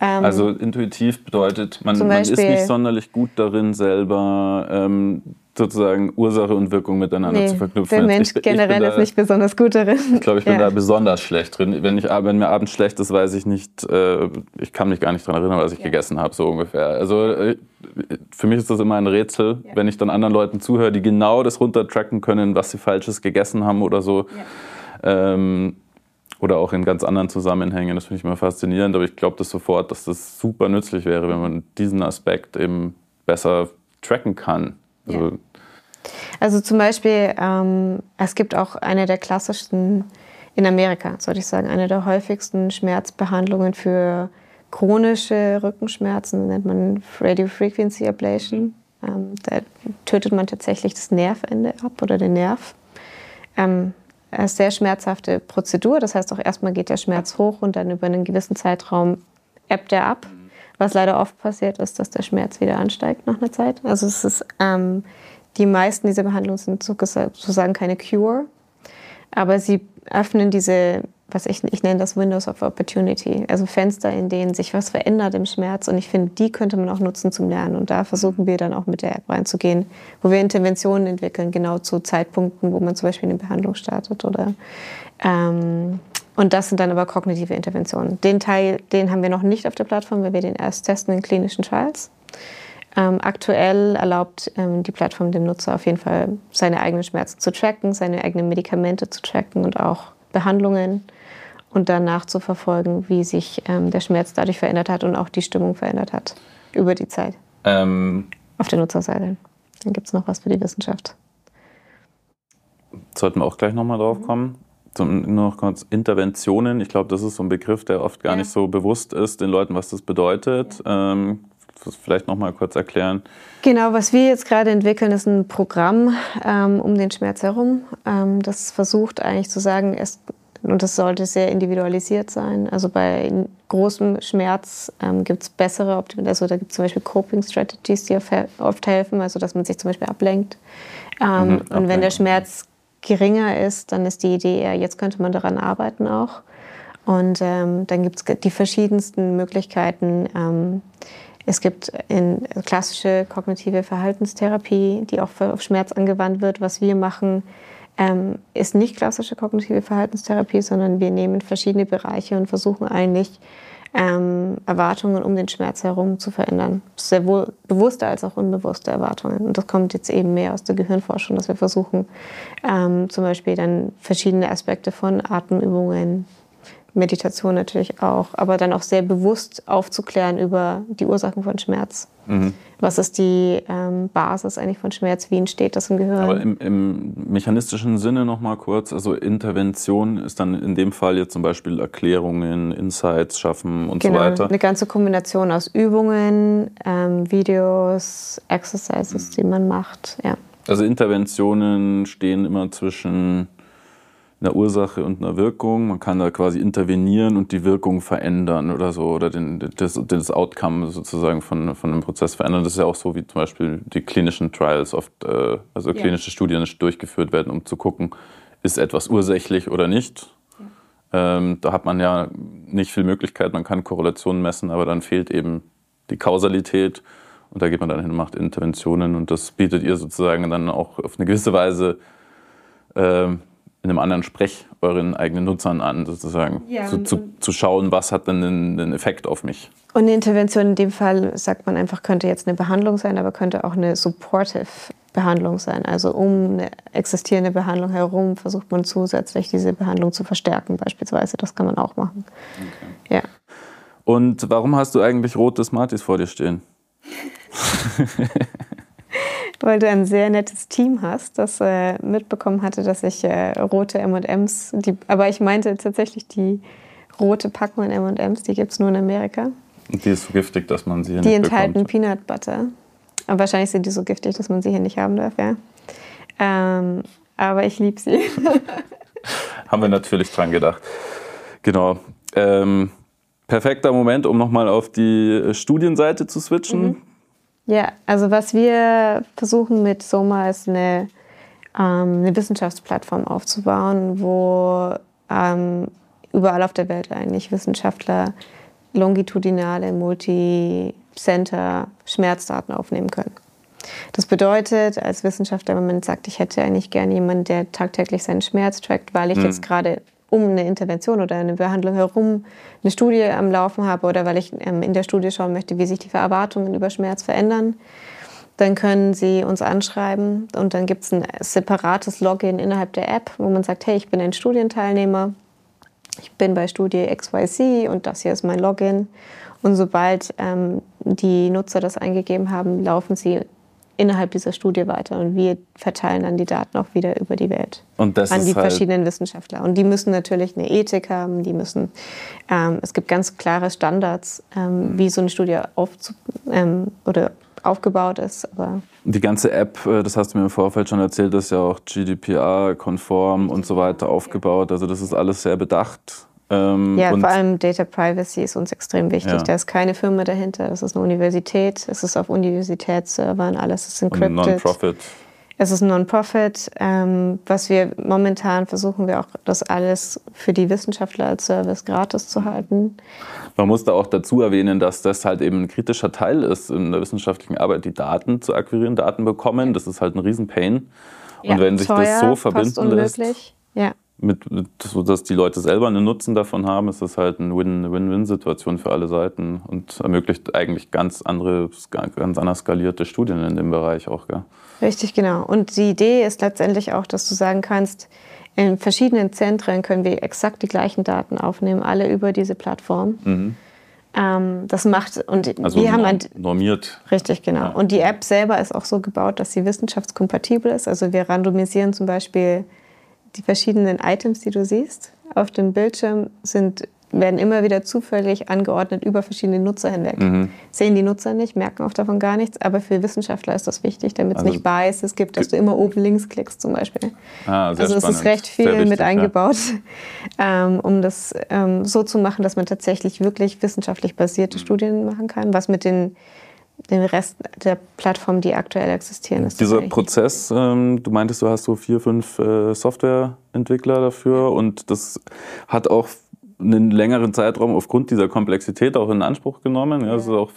Ähm, also intuitiv bedeutet, man, man ist nicht sonderlich gut darin, selber ähm, sozusagen Ursache und Wirkung miteinander nee, zu verknüpfen. Der Mensch ich, generell ich ist da, nicht besonders gut darin. Ich glaube, ich bin ja. da besonders schlecht drin. Wenn, ich, wenn mir abends schlecht ist, weiß ich nicht, äh, ich kann mich gar nicht daran erinnern, was ich ja. gegessen habe, so ungefähr. Also äh, für mich ist das immer ein Rätsel, ja. wenn ich dann anderen Leuten zuhöre, die genau das runtertracken können, was sie Falsches gegessen haben oder so. Ähm, oder auch in ganz anderen Zusammenhängen. Das finde ich immer faszinierend, aber ich glaube das sofort, dass das super nützlich wäre, wenn man diesen Aspekt eben besser tracken kann. Also, ja. also zum Beispiel, ähm, es gibt auch eine der klassischsten in Amerika, sollte ich sagen, eine der häufigsten Schmerzbehandlungen für chronische Rückenschmerzen, nennt man Radio Frequency Ablation. Ähm, da tötet man tatsächlich das Nervende ab oder den Nerv. Ähm, sehr schmerzhafte Prozedur. Das heißt auch erstmal geht der Schmerz hoch und dann über einen gewissen Zeitraum ebbt er ab. Was leider oft passiert ist, dass der Schmerz wieder ansteigt nach einer Zeit. Also es ist, ähm, die meisten dieser Behandlungen sind sozusagen keine Cure, aber sie öffnen diese was ich, ich nenne das Windows of Opportunity, also Fenster, in denen sich was verändert im Schmerz. Und ich finde, die könnte man auch nutzen zum Lernen. Und da versuchen wir dann auch mit der App reinzugehen, wo wir Interventionen entwickeln, genau zu Zeitpunkten, wo man zum Beispiel eine Behandlung startet. Oder, ähm, und das sind dann aber kognitive Interventionen. Den Teil, den haben wir noch nicht auf der Plattform, weil wir den erst testen in klinischen Trials. Ähm, aktuell erlaubt ähm, die Plattform dem Nutzer auf jeden Fall, seine eigenen Schmerzen zu tracken, seine eigenen Medikamente zu tracken und auch Behandlungen und danach zu verfolgen, wie sich ähm, der Schmerz dadurch verändert hat und auch die Stimmung verändert hat über die Zeit. Ähm, Auf der Nutzerseite. Dann gibt es noch was für die Wissenschaft. Sollten wir auch gleich nochmal drauf kommen. Zum, nur noch kurz Interventionen. Ich glaube, das ist so ein Begriff, der oft gar ja. nicht so bewusst ist den Leuten, was das bedeutet. Ja. Ähm, das vielleicht noch mal kurz erklären? Genau, was wir jetzt gerade entwickeln, ist ein Programm ähm, um den Schmerz herum. Ähm, das versucht eigentlich zu sagen, es und das sollte sehr individualisiert sein. Also bei großem Schmerz ähm, gibt es bessere Optimierungen. Also da gibt es zum Beispiel Coping Strategies, die oft helfen, also dass man sich zum Beispiel ablenkt. Ähm, mhm, und wenn der Schmerz geringer ist, dann ist die Idee eher, jetzt könnte man daran arbeiten auch. Und ähm, dann gibt es die verschiedensten Möglichkeiten, ähm, Es gibt in klassische kognitive Verhaltenstherapie, die auch auf Schmerz angewandt wird. Was wir machen, ähm, ist nicht klassische kognitive Verhaltenstherapie, sondern wir nehmen verschiedene Bereiche und versuchen eigentlich ähm, Erwartungen um den Schmerz herum zu verändern. Sehr wohl bewusste als auch unbewusste Erwartungen. Und das kommt jetzt eben mehr aus der Gehirnforschung, dass wir versuchen, ähm, zum Beispiel dann verschiedene Aspekte von Atemübungen, Meditation natürlich auch, aber dann auch sehr bewusst aufzuklären über die Ursachen von Schmerz. Mhm. Was ist die ähm, Basis eigentlich von Schmerz? Wie entsteht das im Gehirn? Aber im, im mechanistischen Sinne noch mal kurz, also Intervention ist dann in dem Fall jetzt zum Beispiel Erklärungen, Insights schaffen und genau, so weiter. Eine ganze Kombination aus Übungen, ähm, Videos, Exercises, mhm. die man macht. Ja. Also Interventionen stehen immer zwischen einer Ursache und einer Wirkung. Man kann da quasi intervenieren und die Wirkung verändern oder so oder den, das, das Outcome sozusagen von, von einem Prozess verändern. Das ist ja auch so, wie zum Beispiel die klinischen Trials oft, äh, also ja. klinische Studien durchgeführt werden, um zu gucken, ist etwas ursächlich oder nicht. Ja. Ähm, da hat man ja nicht viel Möglichkeit, man kann Korrelationen messen, aber dann fehlt eben die Kausalität. Und da geht man dann hin und macht Interventionen und das bietet ihr sozusagen dann auch auf eine gewisse Weise äh, in einem anderen Sprech euren eigenen Nutzern an, sozusagen. Ja, zu, zu, zu, schauen, was hat denn einen Effekt auf mich. Und eine Intervention in dem Fall, sagt man einfach, könnte jetzt eine Behandlung sein, aber könnte auch eine supportive Behandlung sein. Also um eine existierende Behandlung herum versucht man zusätzlich diese Behandlung zu verstärken, beispielsweise. Das kann man auch machen. Okay. Ja. Und warum hast du eigentlich rote Smarties vor dir stehen? weil du ein sehr nettes Team hast, das äh, mitbekommen hatte, dass ich äh, rote M&Ms, aber ich meinte tatsächlich die rote Packung M&Ms, die gibt es nur in Amerika. Und die ist so giftig, dass man sie hier die nicht bekommt. Die enthalten Peanut Butter. Aber wahrscheinlich sind die so giftig, dass man sie hier nicht haben darf, ja. Ähm, aber ich liebe sie. haben wir natürlich dran gedacht. Genau. Ähm, perfekter Moment, um nochmal auf die Studienseite zu switchen. Mhm. Ja, also was wir versuchen mit Soma ist eine, ähm, eine Wissenschaftsplattform aufzubauen, wo ähm, überall auf der Welt eigentlich Wissenschaftler longitudinale, multi-center Schmerzdaten aufnehmen können. Das bedeutet, als Wissenschaftler, wenn man sagt, ich hätte eigentlich gerne jemanden, der tagtäglich seinen Schmerz trackt, weil ich mhm. jetzt gerade um eine Intervention oder eine Behandlung herum eine Studie am Laufen habe oder weil ich ähm, in der Studie schauen möchte, wie sich die Erwartungen über Schmerz verändern, dann können Sie uns anschreiben und dann gibt es ein separates Login innerhalb der App, wo man sagt, hey, ich bin ein Studienteilnehmer, ich bin bei Studie XYZ und das hier ist mein Login. Und sobald ähm, die Nutzer das eingegeben haben, laufen sie innerhalb dieser Studie weiter und wir verteilen dann die Daten auch wieder über die Welt an die halt verschiedenen Wissenschaftler. Und die müssen natürlich eine Ethik haben, die müssen, ähm, es gibt ganz klare Standards, ähm, wie so eine Studie aufzu ähm, oder aufgebaut ist. Aber die ganze App, äh, das hast du mir im Vorfeld schon erzählt, ist ja auch GDPR-konform und so weiter aufgebaut. Also das ist alles sehr bedacht. Ähm, ja, vor allem Data Privacy ist uns extrem wichtig. Ja. Da ist keine Firma dahinter, das ist eine Universität, es ist auf Universitätsservern, alles ist encrypted. Non-Profit. Es ist ein Non-Profit. Ähm, was wir momentan versuchen, wir auch das alles für die Wissenschaftler als Service gratis zu halten. Man muss da auch dazu erwähnen, dass das halt eben ein kritischer Teil ist in der wissenschaftlichen Arbeit, die Daten zu akquirieren, Daten bekommen. Das ist halt ein Riesen-Pain. Und ja, wenn sich teuer, das so verbinden lässt, ja mit, mit, so dass die Leute selber einen Nutzen davon haben, ist das halt eine Win-Win-Situation für alle Seiten und ermöglicht eigentlich ganz andere, ganz anders skalierte Studien in dem Bereich auch. Gell? Richtig, genau. Und die Idee ist letztendlich auch, dass du sagen kannst, in verschiedenen Zentren können wir exakt die gleichen Daten aufnehmen, alle über diese Plattform. Mhm. Ähm, das macht und also wir haben ein, normiert. Richtig, genau. Ja. Und die App selber ist auch so gebaut, dass sie wissenschaftskompatibel ist. Also wir randomisieren zum Beispiel die verschiedenen Items, die du siehst auf dem Bildschirm, sind, werden immer wieder zufällig angeordnet über verschiedene Nutzer hinweg. Mhm. Sehen die Nutzer nicht, merken auch davon gar nichts, aber für Wissenschaftler ist das wichtig, damit es also nicht Biases gibt, dass du immer oben links klickst zum Beispiel. Ah, also spannend. es ist recht viel wichtig, mit eingebaut, ja. ähm, um das ähm, so zu machen, dass man tatsächlich wirklich wissenschaftlich basierte mhm. Studien machen kann, was mit den den Rest der Plattformen, die aktuell existieren. Ist Dieser Prozess, ähm, du meintest, du hast so vier, fünf äh, Softwareentwickler dafür und das hat auch einen längeren Zeitraum aufgrund dieser Komplexität auch in Anspruch genommen. Ja, das ist auch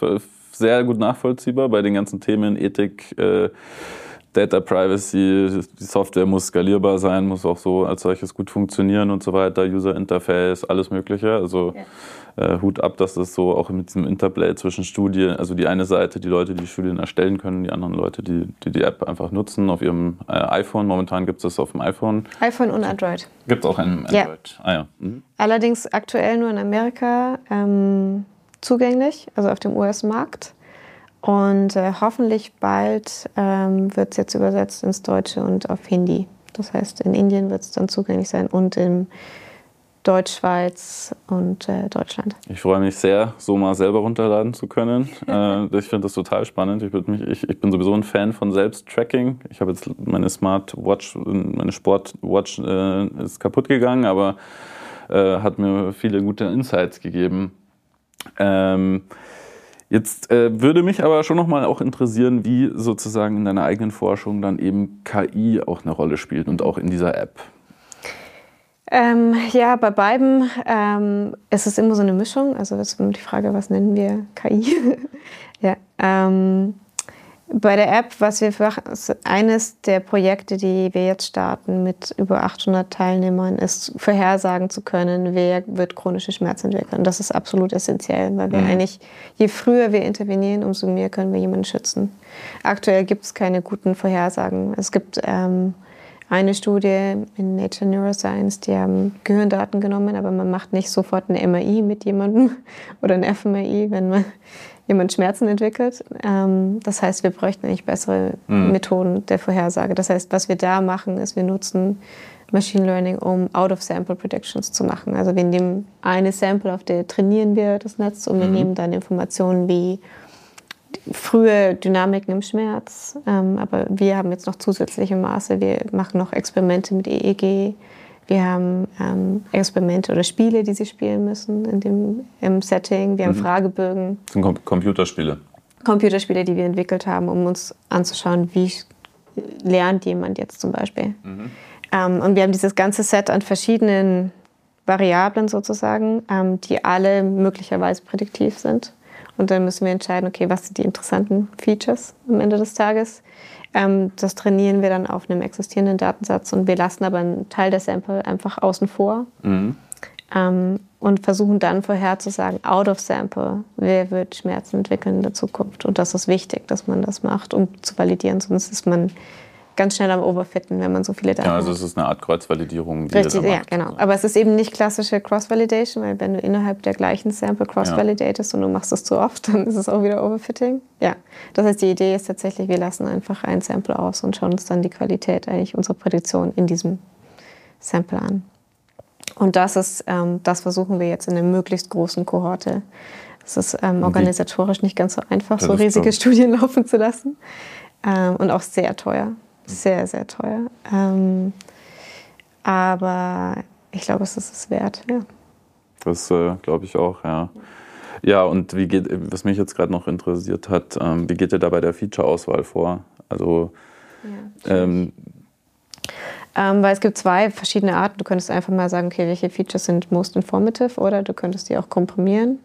sehr gut nachvollziehbar bei den ganzen Themen Ethik, äh, Data Privacy, die Software muss skalierbar sein, muss auch so als solches gut funktionieren und so weiter, User Interface, alles Mögliche. Also ja. äh, Hut ab, dass das so auch mit diesem Interplay zwischen Studien, also die eine Seite, die Leute, die Studien erstellen können, die anderen Leute, die die, die App einfach nutzen auf ihrem äh, iPhone. Momentan gibt es das auf dem iPhone. iPhone und Android. Gibt es auch ein Android. Ja. Ah, ja. Mhm. Allerdings aktuell nur in Amerika ähm, zugänglich, also auf dem US-Markt. Und äh, hoffentlich bald ähm, wird es jetzt übersetzt ins Deutsche und auf Hindi. Das heißt, in Indien wird es dann zugänglich sein und in Deutschschweiz und äh, Deutschland. Ich freue mich sehr, so mal selber runterladen zu können. äh, ich finde das total spannend. Ich, mich, ich, ich, bin sowieso ein Fan von Selbsttracking. Ich habe jetzt meine Smartwatch, meine Sportwatch äh, ist kaputt gegangen, aber äh, hat mir viele gute Insights gegeben. Ähm, Jetzt äh, würde mich aber schon nochmal auch interessieren, wie sozusagen in deiner eigenen Forschung dann eben KI auch eine Rolle spielt und auch in dieser App. Ähm, ja, bei beiden ähm, ist es immer so eine Mischung. Also das ist die Frage, was nennen wir KI? ja, ähm, bei der App, was wir machen, eines der Projekte, die wir jetzt starten mit über 800 Teilnehmern, ist vorhersagen zu können, wer wird chronische Schmerzen entwickeln. Das ist absolut essentiell, weil wir mhm. eigentlich, je früher wir intervenieren, umso mehr können wir jemanden schützen. Aktuell gibt es keine guten Vorhersagen. Es gibt ähm, eine Studie in Nature Neuroscience, die haben Gehirndaten genommen, aber man macht nicht sofort eine MRI mit jemandem oder ein fMRI, wenn man jemand Schmerzen entwickelt. Ähm, das heißt, wir bräuchten eigentlich bessere mhm. Methoden der Vorhersage. Das heißt, was wir da machen, ist, wir nutzen Machine Learning, um Out-of-Sample Predictions zu machen. Also wir nehmen eine Sample, auf der trainieren wir das Netz und wir mhm. nehmen dann Informationen wie frühe Dynamiken im Schmerz. Ähm, aber wir haben jetzt noch zusätzliche Maße. Wir machen noch Experimente mit EEG, wir haben ähm, Experimente oder Spiele, die sie spielen müssen in dem, im Setting. Wir haben mhm. Fragebögen. Das sind Com Computerspiele. Computerspiele, die wir entwickelt haben, um uns anzuschauen, wie lernt jemand jetzt zum Beispiel. Mhm. Ähm, und wir haben dieses ganze Set an verschiedenen Variablen sozusagen, ähm, die alle möglicherweise prädiktiv sind. Und dann müssen wir entscheiden, okay, was sind die interessanten Features am Ende des Tages. Ähm, das trainieren wir dann auf einem existierenden Datensatz und wir lassen aber einen Teil der Sample einfach außen vor mhm. ähm, und versuchen dann vorherzusagen, out of Sample, wer wird Schmerzen entwickeln in der Zukunft. Und das ist wichtig, dass man das macht, um zu validieren, sonst ist man ganz schnell am Overfitten, wenn man so viele Daten hat. Ja, also es ist eine Art Kreuzvalidierung, die Richtig, ja, genau. Aber es ist eben nicht klassische Cross-Validation, weil wenn du innerhalb der gleichen Sample cross-validatest ja. und du machst das zu oft, dann ist es auch wieder Overfitting. Ja, das heißt, die Idee ist tatsächlich, wir lassen einfach ein Sample aus und schauen uns dann die Qualität eigentlich unserer Prädiktion in diesem Sample an. Und das ist, ähm, das versuchen wir jetzt in einer möglichst großen Kohorte. Es ist ähm, organisatorisch nicht ganz so einfach, so riesige Studien laufen zu lassen. Ähm, und auch sehr teuer sehr, sehr teuer. Ähm, aber ich glaube, es ist es wert, ja. Das äh, glaube ich auch, ja. Ja, und wie geht, was mich jetzt gerade noch interessiert hat, ähm, wie geht ihr da bei der Feature-Auswahl vor? Also, ja, ähm, ähm, weil es gibt zwei verschiedene Arten. Du könntest einfach mal sagen, okay, welche Features sind most informative oder du könntest die auch komprimieren.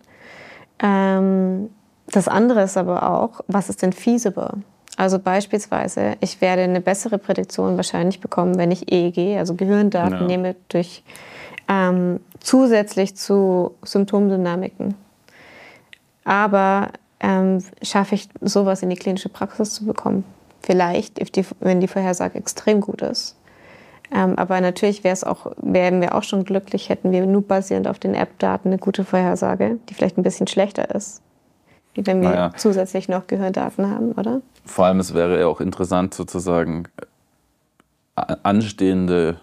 Ähm, das andere ist aber auch, was ist denn feasible? Also beispielsweise, ich werde eine bessere Prädiktion wahrscheinlich bekommen, wenn ich EEG, also Gehirndaten ja. nehme, durch ähm, zusätzlich zu Symptomdynamiken. Aber ähm, schaffe ich sowas in die klinische Praxis zu bekommen? Vielleicht, die, wenn die Vorhersage extrem gut ist. Ähm, aber natürlich auch, wären wir auch schon glücklich, hätten wir nur basierend auf den App-Daten eine gute Vorhersage, die vielleicht ein bisschen schlechter ist wenn wir naja. zusätzlich noch Gehördaten haben, oder? Vor allem, es wäre ja auch interessant, sozusagen äh, anstehende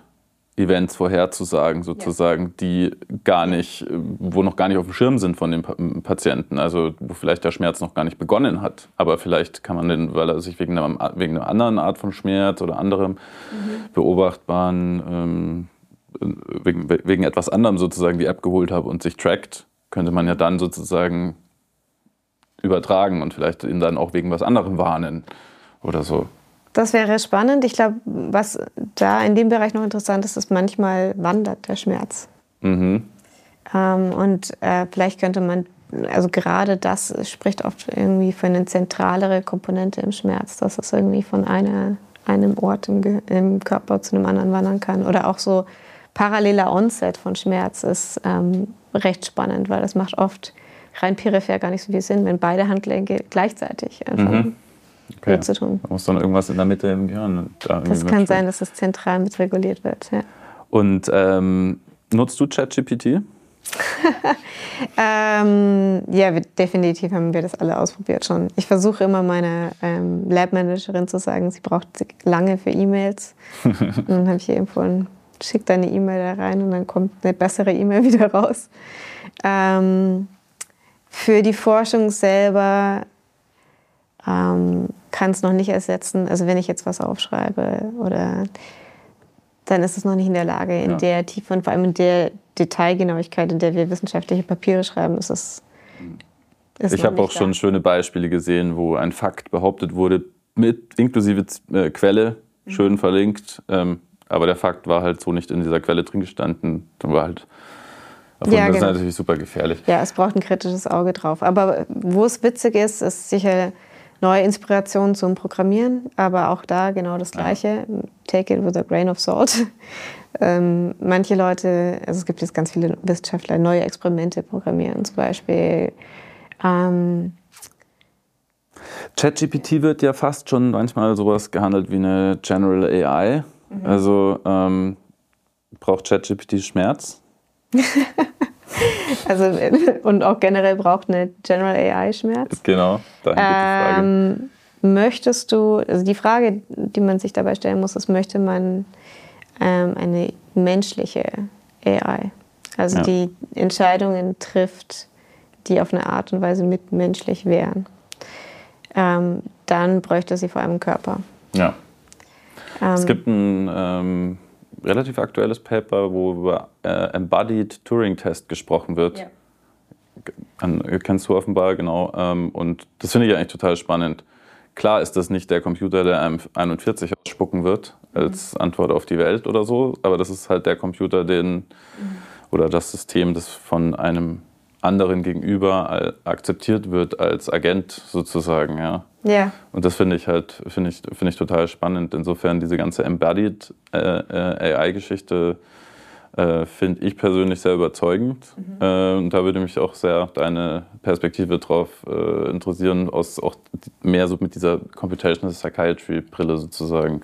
Events vorherzusagen, sozusagen, ja. die gar nicht, wo noch gar nicht auf dem Schirm sind von dem Patienten, also wo vielleicht der Schmerz noch gar nicht begonnen hat. Aber vielleicht kann man den, weil er sich wegen einer, wegen einer anderen Art von Schmerz oder anderem mhm. beobachtbaren, ähm, wegen, wegen etwas anderem sozusagen die App geholt habe und sich trackt, könnte man ja dann sozusagen übertragen und vielleicht ihn dann auch wegen was anderem warnen oder so. Das wäre spannend. Ich glaube, was da in dem Bereich noch interessant ist, ist, manchmal wandert der Schmerz. Mhm. Ähm, und äh, vielleicht könnte man, also gerade das spricht oft irgendwie für eine zentralere Komponente im Schmerz, dass es irgendwie von einer, einem Ort im, im Körper zu einem anderen wandern kann. Oder auch so paralleler Onset von Schmerz ist ähm, recht spannend, weil das macht oft rein peripher gar nicht so viel Sinn, wenn beide Handgelenke gleichzeitig anfangen. Mhm. Okay. zu tun. Da muss dann irgendwas in der Mitte im Gehirn. Da das kann sein, dass es zentral mitreguliert wird. Ja. Und ähm, nutzt du ChatGPT? ähm, ja, wir, definitiv haben wir das alle ausprobiert schon. Ich versuche immer meiner ähm, Lab-Managerin zu sagen, sie braucht lange für E-Mails. und dann habe ich ihr empfohlen, schick deine E-Mail da rein und dann kommt eine bessere E-Mail wieder raus. Ähm, für die Forschung selber ähm, kann es noch nicht ersetzen. Also wenn ich jetzt was aufschreibe oder dann ist es noch nicht in der Lage, in ja. der Tiefe und vor allem in der Detailgenauigkeit, in der wir wissenschaftliche Papiere schreiben, ist es. Ist ich habe auch da. schon schöne Beispiele gesehen, wo ein Fakt behauptet wurde, mit inklusive äh, Quelle, mhm. schön verlinkt, ähm, aber der Fakt war halt so nicht in dieser Quelle drin gestanden. Dann war halt Davon ja, das genau. ist natürlich super gefährlich. Ja, es braucht ein kritisches Auge drauf. Aber wo es witzig ist, ist sicher neue Inspirationen zum Programmieren, aber auch da genau das Gleiche. Ja. Take it with a grain of salt. ähm, manche Leute, also es gibt jetzt ganz viele Wissenschaftler, neue Experimente programmieren, zum Beispiel. Ähm, ChatGPT wird ja fast schon manchmal sowas gehandelt wie eine General AI. Mhm. Also ähm, braucht ChatGPT Schmerz? also, und auch generell braucht eine General AI Schmerz. Genau, dahin geht die Frage. Ähm, möchtest du, also die Frage, die man sich dabei stellen muss, ist, möchte man ähm, eine menschliche AI? Also ja. die Entscheidungen trifft, die auf eine Art und Weise mitmenschlich wären. Ähm, dann bräuchte sie vor allem einen Körper. Ja. es ähm, gibt ein ähm, relativ aktuelles Paper, wo über äh, Embodied Turing Test gesprochen wird. Ja. An, kennst du offenbar, genau. Ähm, und das finde ich eigentlich total spannend. Klar ist das nicht der Computer, der einem 41 ausspucken wird als mhm. Antwort auf die Welt oder so, aber das ist halt der Computer, den mhm. oder das System, das von einem anderen gegenüber akzeptiert wird als Agent sozusagen, ja. Ja. Und das finde ich halt, finde ich, finde ich total spannend. Insofern diese ganze Embodied äh, äh AI-Geschichte äh, finde ich persönlich sehr überzeugend. Mhm. Äh, und da würde mich auch sehr deine Perspektive drauf äh, interessieren, aus auch mehr so mit dieser Computational Psychiatry-Brille sozusagen.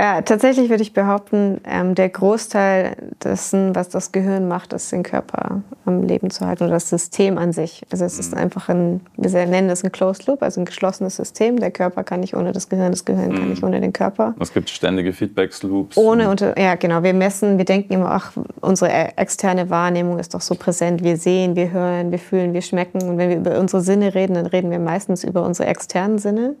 Ja, tatsächlich würde ich behaupten, ähm, der Großteil dessen, was das Gehirn macht, ist den Körper am Leben zu halten oder das System an sich. Also es ist mhm. einfach ein, wir nennen das ein Closed Loop, also ein geschlossenes System. Der Körper kann nicht ohne das Gehirn, das Gehirn kann nicht mhm. ohne den Körper. Es gibt ständige Feedback-Loops. Ohne, unter, ja genau, wir messen, wir denken immer, ach, unsere e-, externe Wahrnehmung ist doch so präsent. Wir sehen, wir hören, wir fühlen, wir schmecken. Und wenn wir über unsere Sinne reden, dann reden wir meistens über unsere externen Sinne.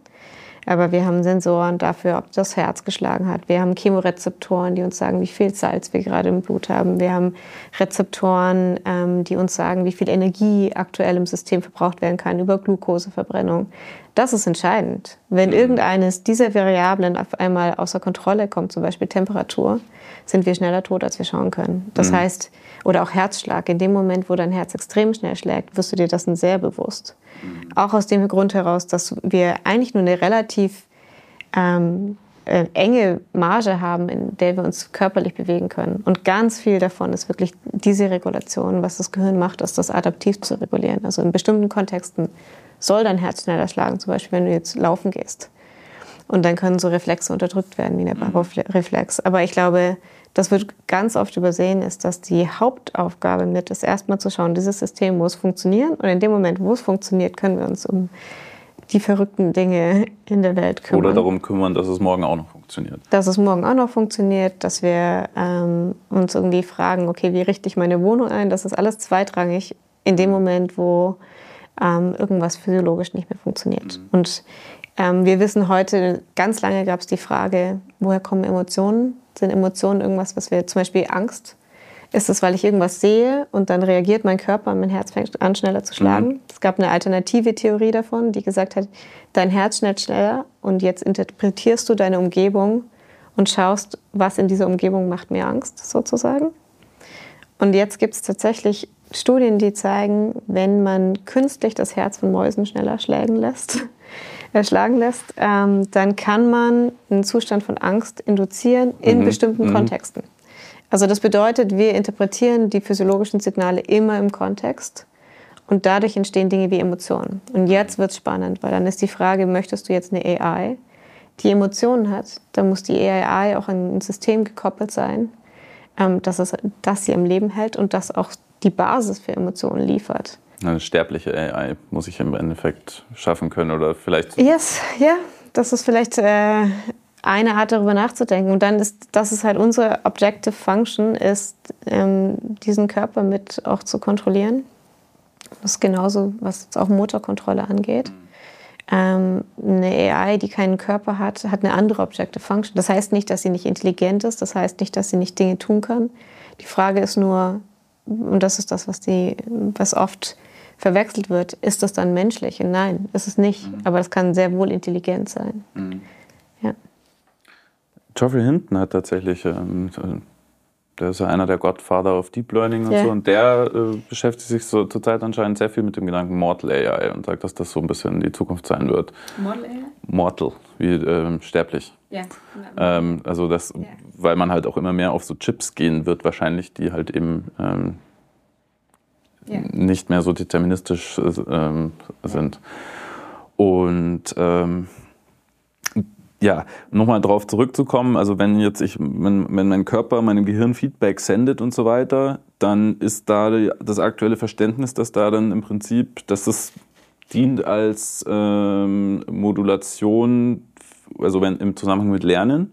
Aber wir haben Sensoren dafür, ob das Herz geschlagen hat. Wir haben Chemorezeptoren, die uns sagen, wie viel Salz wir gerade im Blut haben. Wir haben Rezeptoren, ähm, die uns sagen, wie viel Energie aktuell im System verbraucht werden kann über Glukoseverbrennung. Das ist entscheidend. Wenn mhm. irgendeines dieser Variablen auf einmal außer Kontrolle kommt, zum Beispiel Temperatur, sind wir schneller tot, als wir schauen können. Das mhm. heißt, oder auch Herzschlag. In dem Moment, wo dein Herz extrem schnell schlägt, wirst du dir dessen sehr bewusst. Mhm. Auch aus dem Grund heraus, dass wir eigentlich nur eine relativ ähm, äh, enge Marge haben, in der wir uns körperlich bewegen können. Und ganz viel davon ist wirklich diese Regulation. Was das Gehirn macht, ist das adaptiv zu regulieren. Also in bestimmten Kontexten soll dein Herz schneller schlagen, zum Beispiel wenn du jetzt laufen gehst. Und dann können so Reflexe unterdrückt werden, wie der mhm. Barreflex. Aber ich glaube, das wird ganz oft übersehen, ist, dass die Hauptaufgabe mit ist, erstmal zu schauen, dieses System muss funktionieren. Und in dem Moment, wo es funktioniert, können wir uns um die verrückten Dinge in der Welt kümmern. Oder darum kümmern, dass es morgen auch noch funktioniert. Dass es morgen auch noch funktioniert, dass wir ähm, uns irgendwie fragen, okay, wie richte ich meine Wohnung ein? Das ist alles zweitrangig in dem Moment, wo ähm, irgendwas physiologisch nicht mehr funktioniert. Mhm. Und ähm, wir wissen heute, ganz lange gab es die Frage, woher kommen Emotionen? Sind Emotionen irgendwas, was wir zum Beispiel Angst? Ist es, weil ich irgendwas sehe und dann reagiert mein Körper und mein Herz fängt an, schneller zu schlagen? Mhm. Es gab eine alternative Theorie davon, die gesagt hat, dein Herz schnellt schneller und jetzt interpretierst du deine Umgebung und schaust, was in dieser Umgebung macht mir Angst, sozusagen. Und jetzt gibt es tatsächlich Studien, die zeigen, wenn man künstlich das Herz von Mäusen schneller schlagen lässt, äh, schlagen lässt ähm, dann kann man einen Zustand von Angst induzieren in mhm. bestimmten mhm. Kontexten. Also das bedeutet, wir interpretieren die physiologischen Signale immer im Kontext und dadurch entstehen Dinge wie Emotionen. Und jetzt wird es spannend, weil dann ist die Frage, möchtest du jetzt eine AI, die Emotionen hat? Dann muss die AI auch an ein System gekoppelt sein, ähm, dass, es, das sie am Leben hält und das auch die Basis für Emotionen liefert. Eine sterbliche AI muss ich im Endeffekt schaffen können oder vielleicht. Yes, ja, das ist vielleicht äh, eine Art darüber nachzudenken. Und dann ist, das ist halt unsere Objective Function, ist ähm, diesen Körper mit auch zu kontrollieren. Das ist genauso, was jetzt auch Motorkontrolle angeht. Ähm, eine AI, die keinen Körper hat, hat eine andere Objective Function. Das heißt nicht, dass sie nicht intelligent ist, das heißt nicht, dass sie nicht Dinge tun kann. Die Frage ist nur, und das ist das, was, die, was oft verwechselt wird, ist das dann menschlich? Nein, ist es nicht. Mhm. Aber es kann sehr wohl intelligent sein. Mhm. Ja. Geoffrey Hinton hat tatsächlich, ähm, der ist ja einer der Godfather of Deep Learning und yeah. so, und der äh, beschäftigt sich so zurzeit anscheinend sehr viel mit dem Gedanken Mortal AI und sagt, dass das so ein bisschen die Zukunft sein wird. Mortal AI? Mortal, wie ähm, sterblich. Ja. Ähm, also das, yeah. weil man halt auch immer mehr auf so Chips gehen wird, wahrscheinlich, die halt eben yeah. nicht mehr so deterministisch äh, ähm, sind. Und ähm, ja, nochmal drauf zurückzukommen, also wenn jetzt ich, wenn, wenn mein Körper meinem Gehirn Feedback sendet und so weiter, dann ist da das aktuelle Verständnis, dass da dann im Prinzip, dass es dient als ähm, Modulation, also wenn im Zusammenhang mit Lernen.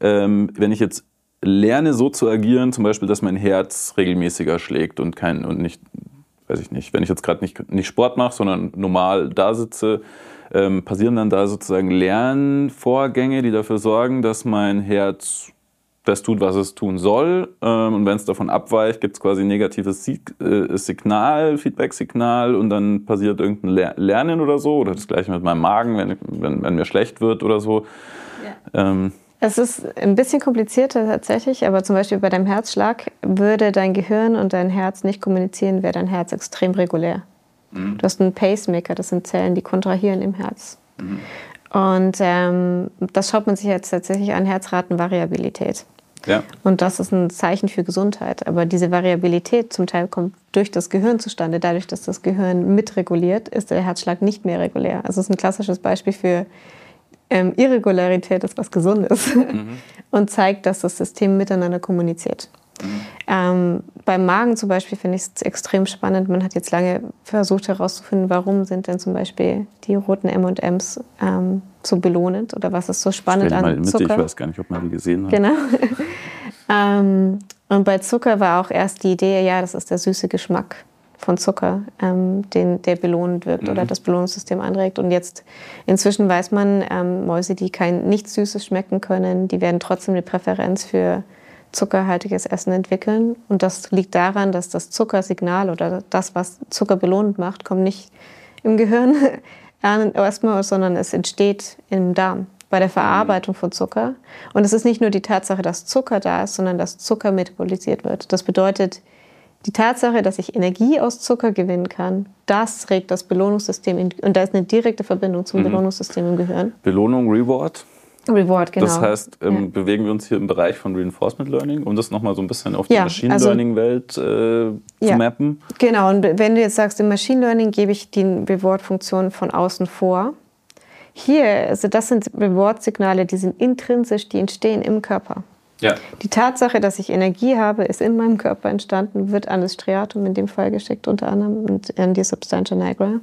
Ähm, wenn ich jetzt lerne, so zu agieren, zum Beispiel, dass mein Herz regelmäßiger schlägt und kein und nicht, weiß ich nicht, wenn ich jetzt gerade nicht, nicht Sport mache, sondern normal da sitze, ähm, passieren dann da sozusagen Lernvorgänge, die dafür sorgen, dass mein Herz das tut, was es tun soll. Ähm, und wenn es davon abweicht, gibt es quasi ein negatives äh, Signal, Feedback-Signal und dann passiert irgendein Lernen oder so. Oder das gleiche mit meinem Magen, wenn, wenn, wenn mir schlecht wird oder so. Ja. Ähm, es ist ein bisschen komplizierter tatsächlich, aber zum Beispiel bei deinem Herzschlag würde dein Gehirn und dein Herz nicht kommunizieren, wäre dein Herz extrem regulär. Mhm. Du hast einen Pacemaker, das sind Zellen, die kontrahieren im Herz. Mhm. Und ähm, das schaut man sich jetzt tatsächlich an Herzratenvariabilität. Ja. Und das ist ein Zeichen für Gesundheit. Aber diese Variabilität zum Teil kommt durch das Gehirn zustande. Dadurch, dass das Gehirn mitreguliert, ist der Herzschlag nicht mehr regulär. Also es ist ein klassisches Beispiel für ähm, Irregularität, ist was Gesundes. Mhm. Und zeigt, dass das System miteinander kommuniziert. Ähm, beim Magen zum Beispiel finde ich es extrem spannend. Man hat jetzt lange versucht herauszufinden, warum sind denn zum Beispiel die roten M&Ms ähm, so belohnend oder was ist so spannend an mal Zucker. Ich weiß gar nicht, ob man die gesehen hat. Genau. ähm, und bei Zucker war auch erst die Idee, ja, das ist der süße Geschmack von Zucker, ähm, den, der belohnend wirkt mhm. oder das Belohnungssystem anregt. Und jetzt inzwischen weiß man, ähm, Mäuse, die kein nichts Süßes schmecken können, die werden trotzdem eine Präferenz für zuckerhaltiges Essen entwickeln. Und das liegt daran, dass das Zuckersignal oder das, was Zucker belohnend macht, kommt nicht im Gehirn erstmal, sondern es entsteht im Darm bei der Verarbeitung von Zucker. Und es ist nicht nur die Tatsache, dass Zucker da ist, sondern dass Zucker metabolisiert wird. Das bedeutet, die Tatsache, dass ich Energie aus Zucker gewinnen kann, das regt das Belohnungssystem in, und da ist eine direkte Verbindung zum mhm. Belohnungssystem im Gehirn. Belohnung, Reward? Reward, genau. Das heißt, ähm, ja. bewegen wir uns hier im Bereich von Reinforcement Learning, um das nochmal so ein bisschen auf die ja, Machine also, Learning-Welt äh, zu ja, mappen. Genau, und wenn du jetzt sagst, im Machine Learning gebe ich die Reward-Funktion von außen vor. Hier, also das sind Reward-Signale, die sind intrinsisch, die entstehen im Körper. Ja. Die Tatsache, dass ich Energie habe, ist in meinem Körper entstanden, wird an das Striatum in dem Fall geschickt, unter anderem und an die Substantia nigra.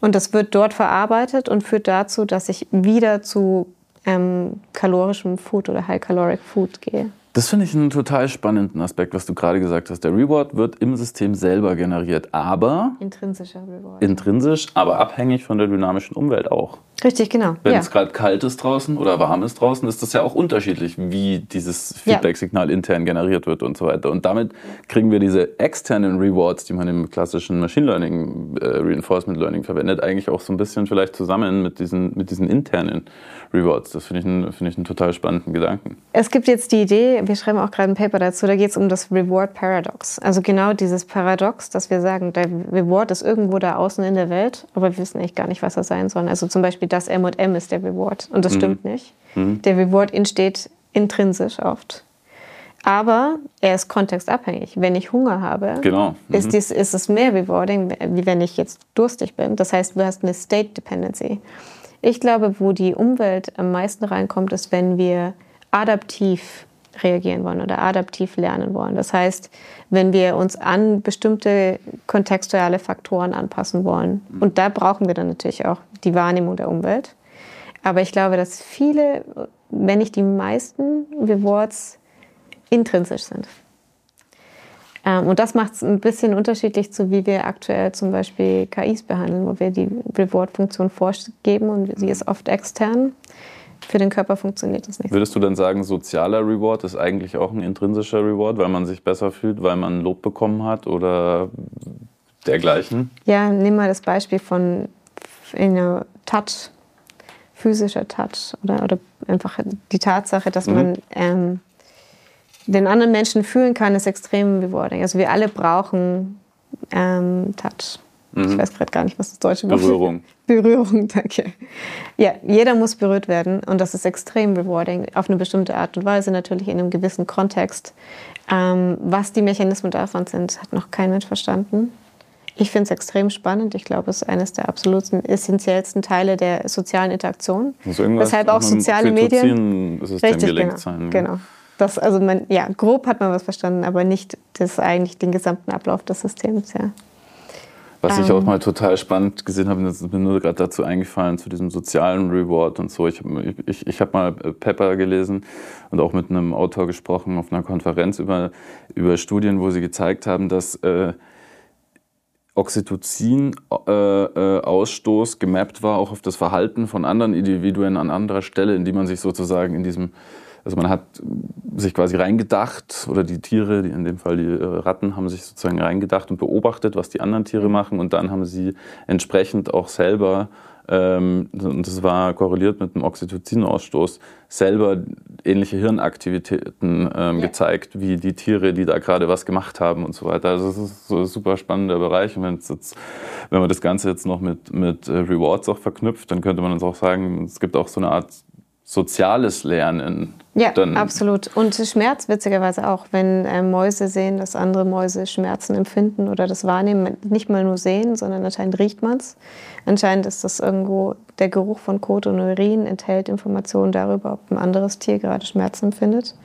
Und das wird dort verarbeitet und führt dazu, dass ich wieder zu ähm, kalorischem Food oder High Caloric Food gehe. Das finde ich einen total spannenden Aspekt, was du gerade gesagt hast. Der Reward wird im System selber generiert, aber intrinsischer Reward. Intrinsisch, aber abhängig von der dynamischen Umwelt auch. Richtig, genau. Wenn ja. es gerade kalt ist draußen oder warm ist draußen, ist das ja auch unterschiedlich, wie dieses Feedback-Signal intern generiert wird und so weiter. Und damit kriegen wir diese externen Rewards, die man im klassischen Machine Learning, äh, Reinforcement Learning verwendet, eigentlich auch so ein bisschen vielleicht zusammen mit diesen, mit diesen internen Rewards. Das finde ich, einen, find ich einen total spannenden Gedanken. Es gibt jetzt die Idee, wir schreiben auch gerade ein Paper dazu, da geht es um das Reward Paradox. Also genau dieses Paradox, dass wir sagen, der Reward ist irgendwo da außen in der Welt, aber wir wissen echt gar nicht, was er sein soll. Also zum Beispiel das M&M ist der Reward und das mhm. stimmt nicht. Mhm. Der Reward entsteht intrinsisch oft. Aber er ist kontextabhängig. Wenn ich Hunger habe, genau. mhm. ist, dies, ist es mehr rewarding, wie wenn ich jetzt durstig bin. Das heißt, du hast eine State Dependency. Ich glaube, wo die Umwelt am meisten reinkommt, ist, wenn wir adaptiv reagieren wollen oder adaptiv lernen wollen. Das heißt, wenn wir uns an bestimmte kontextuelle Faktoren anpassen wollen. Und da brauchen wir dann natürlich auch die Wahrnehmung der Umwelt. Aber ich glaube, dass viele, wenn nicht die meisten Rewards intrinsisch sind. Ähm, und das macht es ein bisschen unterschiedlich zu, wie wir aktuell zum Beispiel KIs behandeln, wo wir die Reward-Funktion vorgeben und sie ist oft extern. Für den Körper funktioniert das nicht. Würdest du dann sagen, sozialer Reward ist eigentlich auch ein intrinsischer Reward, weil man sich besser fühlt, weil man Lob bekommen hat oder dergleichen? Ja, nimm mal das Beispiel von Touch, physischer Touch oder, oder einfach die Tatsache, dass mhm. man ähm, den anderen Menschen fühlen kann, ist extrem rewarding. Also wir alle brauchen ähm, Touch. Mhm. Ich weiß gerade gar nicht, was das deutsche Wort ist. Berührung. Berührung, danke. Ja, jeder muss berührt werden und das ist extrem rewarding, auf eine bestimmte Art und Weise, natürlich in einem gewissen Kontext. Ähm, was die Mechanismen davon sind, hat noch kein Mensch verstanden. Ich finde es extrem spannend. Ich glaube, es ist eines der absoluten essentiellsten Teile der sozialen Interaktion. Also Weshalb auch soziale Medien. Ist es richtig, genau, sein. genau. Das, also man, ja, grob hat man was verstanden, aber nicht das eigentlich den gesamten Ablauf des Systems. Ja. Was ich auch ähm. mal total spannend gesehen habe, das ist mir nur gerade dazu eingefallen, zu diesem sozialen Reward und so. Ich habe ich, ich hab mal Pepper gelesen und auch mit einem Autor gesprochen auf einer Konferenz über, über Studien, wo sie gezeigt haben, dass äh, Oxytocin-Ausstoß äh, gemappt war auch auf das Verhalten von anderen Individuen an anderer Stelle, in die man sich sozusagen in diesem also man hat sich quasi reingedacht oder die Tiere, in dem Fall die äh, Ratten, haben sich sozusagen reingedacht und beobachtet, was die anderen Tiere machen und dann haben sie entsprechend auch selber ähm, und das war korreliert mit dem Oxytocin-Ausstoß, selber ähnliche Hirnaktivitäten ähm, ja. gezeigt, wie die Tiere, die da gerade was gemacht haben und so weiter. Also das ist so ein super spannender Bereich. Und wenn, jetzt, wenn man das Ganze jetzt noch mit, mit äh, Rewards auch verknüpft, dann könnte man uns auch sagen, es gibt auch so eine Art soziales Lernen. Ja, absolut. Und Schmerz witzigerweise auch, wenn äh, Mäuse sehen, dass andere Mäuse Schmerzen empfinden oder das wahrnehmen, nicht mal nur sehen, sondern anscheinend riecht man es. Anscheinend ist das irgendwo, der Geruch von Kot und Urin enthält Informationen darüber, ob ein anderes Tier gerade Schmerzen empfindet.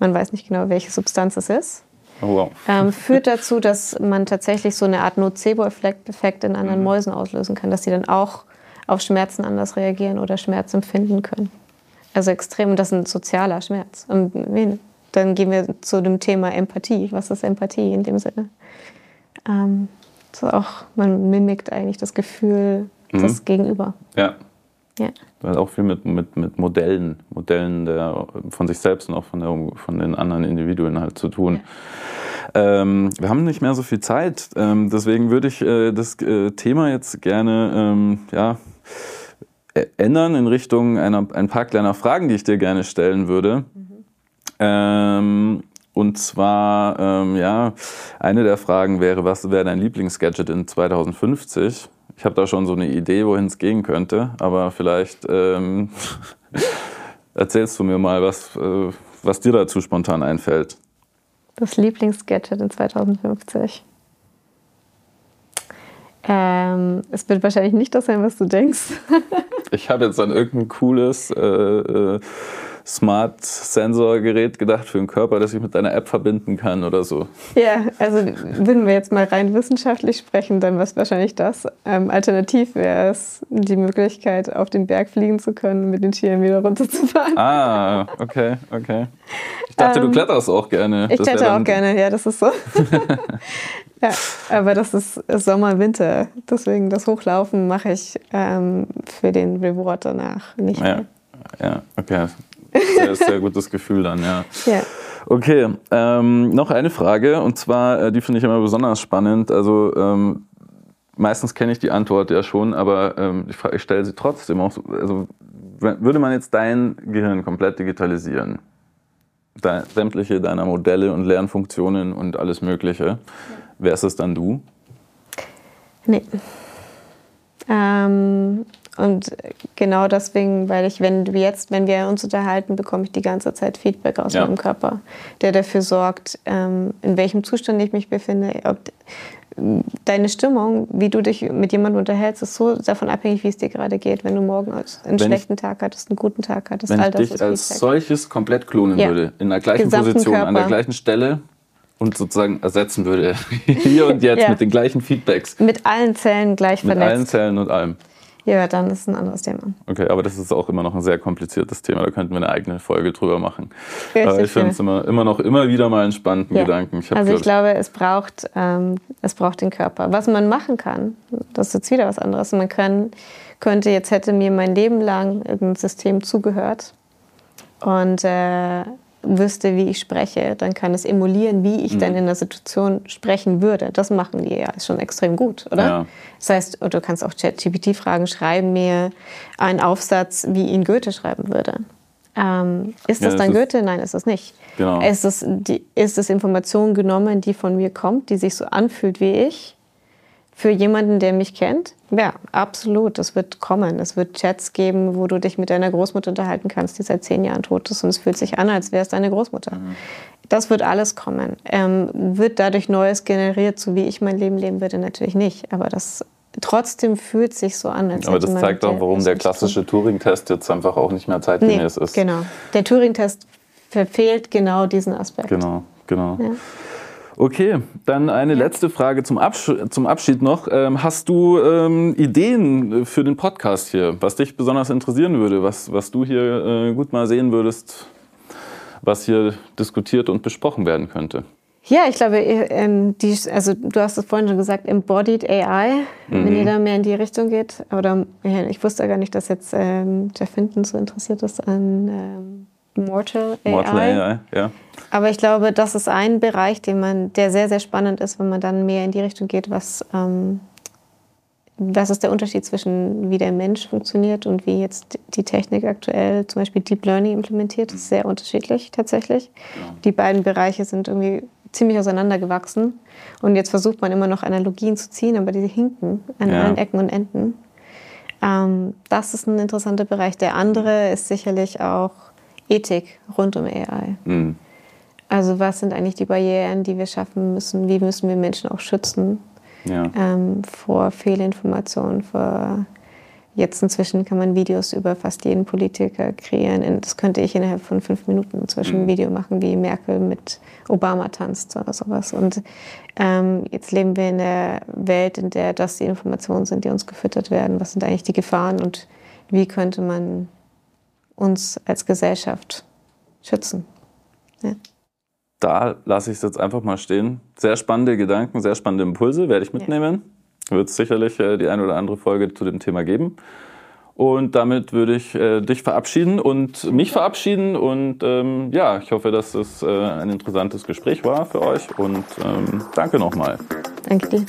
Man weiß nicht genau, welche Substanz es ist. Oh, wow. ähm, führt dazu, dass man tatsächlich so eine Art Nocebo-Effekt in anderen mhm. Mäusen auslösen kann, dass sie dann auch auf Schmerzen anders reagieren oder Schmerz empfinden können. Also extrem, das ist ein sozialer Schmerz. Und dann gehen wir zu dem Thema Empathie. Was ist Empathie in dem Sinne? Ähm, so auch, man mimikt eigentlich das Gefühl mhm. des Gegenüber. Ja. ja. Das hat auch viel mit, mit, mit Modellen, Modellen der, von sich selbst und auch von, der, von den anderen Individuen halt zu tun. Ja. Ähm, wir haben nicht mehr so viel Zeit, ähm, deswegen würde ich äh, das äh, Thema jetzt gerne ähm, ja, ändern in Richtung einer, ein paar kleiner Fragen, die ich dir gerne stellen würde. Mhm. Ähm, und zwar, ähm, ja, eine der Fragen wäre, was wäre dein Lieblingsgadget in 2050? Ich habe da schon so eine Idee, wohin es gehen könnte, aber vielleicht ähm, erzählst du mir mal, was, äh, was dir dazu spontan einfällt. Das Lieblingsgadget in 2050. Ähm, es wird wahrscheinlich nicht das sein, was du denkst. ich habe jetzt an irgendein cooles äh, äh, Smart-Sensor-Gerät gedacht für den Körper, das ich mit deiner App verbinden kann oder so. Ja, also würden wir jetzt mal rein wissenschaftlich sprechen, dann wäre es wahrscheinlich das. Ähm, alternativ wäre es die Möglichkeit, auf den Berg fliegen zu können, mit den Tieren wieder runterzufahren. Ah, okay, okay. Ich dachte, ähm, du kletterst auch gerne. Ich kletter auch gerne, ja, das ist so. Ja, aber das ist Sommer, Winter. Deswegen das Hochlaufen mache ich ähm, für den Reward danach nicht ja. mehr. Ja, okay. Sehr, sehr gutes Gefühl dann, ja. Ja. Okay, ähm, noch eine Frage und zwar, äh, die finde ich immer besonders spannend. Also ähm, meistens kenne ich die Antwort ja schon, aber ähm, ich, ich stelle sie trotzdem auch. So, also würde man jetzt dein Gehirn komplett digitalisieren, de, sämtliche deiner Modelle und Lernfunktionen und alles Mögliche, ja. Wärst es dann du? Nee. Ähm, und genau deswegen, weil ich, wenn wir jetzt, wenn wir uns unterhalten, bekomme ich die ganze Zeit Feedback aus ja. meinem Körper, der dafür sorgt, ähm, in welchem Zustand ich mich befinde. Ob deine Stimmung, wie du dich mit jemandem unterhältst, ist so davon abhängig, wie es dir gerade geht. Wenn du morgen einen wenn schlechten ich, Tag hattest, einen guten Tag hattest, wenn all das ich dich als Feedback. solches komplett klonen ja. würde, in der gleichen Gesamten Position, Körper. an der gleichen Stelle und sozusagen ersetzen würde, hier und jetzt ja. mit den gleichen Feedbacks. Mit allen Zellen gleich vernetzt. Mit allen Zellen und allem. Ja, dann ist ein anderes Thema. Okay, aber das ist auch immer noch ein sehr kompliziertes Thema. Da könnten wir eine eigene Folge drüber machen. Richtig, aber ich finde es immer, immer noch immer wieder mal einen spannenden ja. Gedanken. Ich also ich glaube, es braucht, ähm, es braucht den Körper. Was man machen kann, das ist jetzt wieder was anderes. Man kann, könnte, jetzt hätte mir mein Leben lang irgendein System zugehört und äh, wüsste, wie ich spreche, dann kann es emulieren, wie ich mhm. dann in einer Situation sprechen würde. Das machen die ja schon extrem gut, oder? Ja. Das heißt, du kannst auch ChatGPT fragen, schreiben mir einen Aufsatz, wie ihn Goethe schreiben würde. Ähm, ist das ja, das dann ist Goethe? Nein, ist das nicht. Genau. Ist, es die, ist es Information genommen, die von mir kommt, die sich so anfühlt wie ich? Für jemanden, der mich kennt? Ja, absolut. Das wird kommen. Es wird Chats geben, wo du dich mit deiner Großmutter unterhalten kannst, die seit zehn Jahren tot ist und es fühlt sich an, als wäre es deine Großmutter. Mhm. Das wird alles kommen. Ähm, wird dadurch Neues generiert, so wie ich mein Leben leben würde? Natürlich nicht. Aber das trotzdem fühlt sich so an. Als Aber das zeigt auch, warum der klassische Turing-Test jetzt einfach auch nicht mehr zeitgemäß nee, ist. Genau. Der Turing-Test verfehlt genau diesen Aspekt. Genau, genau. Ja. Okay, dann eine ja. letzte Frage zum, Absch zum Abschied noch. Ähm, hast du ähm, Ideen für den Podcast hier, was dich besonders interessieren würde, was, was du hier äh, gut mal sehen würdest, was hier diskutiert und besprochen werden könnte? Ja, ich glaube, ähm, die, also du hast es vorhin schon gesagt, Embodied AI, mhm. wenn ihr da mehr in die Richtung geht. Oder ich wusste gar nicht, dass jetzt ähm, Jeff Hinton so interessiert ist an ähm, Mortal AI. Mortal AI, ja. Aber ich glaube, das ist ein Bereich, den man, der sehr, sehr spannend ist, wenn man dann mehr in die Richtung geht, was, ähm, was ist der Unterschied zwischen wie der Mensch funktioniert und wie jetzt die Technik aktuell zum Beispiel Deep Learning implementiert. Das ist sehr unterschiedlich tatsächlich. Ja. Die beiden Bereiche sind irgendwie ziemlich auseinandergewachsen. Und jetzt versucht man immer noch Analogien zu ziehen, aber die hinken an ja. allen Ecken und Enden. Ähm, das ist ein interessanter Bereich. Der andere ist sicherlich auch Ethik rund um AI. Mhm. Also was sind eigentlich die Barrieren, die wir schaffen müssen? Wie müssen wir Menschen auch schützen ja. ähm, vor Fehlinformationen, vor Jetzt inzwischen kann man Videos über fast jeden Politiker kreieren. Das könnte ich innerhalb von fünf Minuten inzwischen ein mhm. Video machen, wie Merkel mit Obama tanzt oder sowas. Und ähm, jetzt leben wir in der Welt, in der das die Informationen sind, die uns gefüttert werden. Was sind eigentlich die Gefahren und wie könnte man uns als Gesellschaft schützen. Ja. Da lasse ich es jetzt einfach mal stehen. Sehr spannende Gedanken, sehr spannende Impulse werde ich mitnehmen. Ja. Wird es sicherlich äh, die eine oder andere Folge zu dem Thema geben. Und damit würde ich äh, dich verabschieden und mich verabschieden. Und ähm, ja, ich hoffe, dass es äh, ein interessantes Gespräch war für euch. Und ähm, danke nochmal. Danke dir.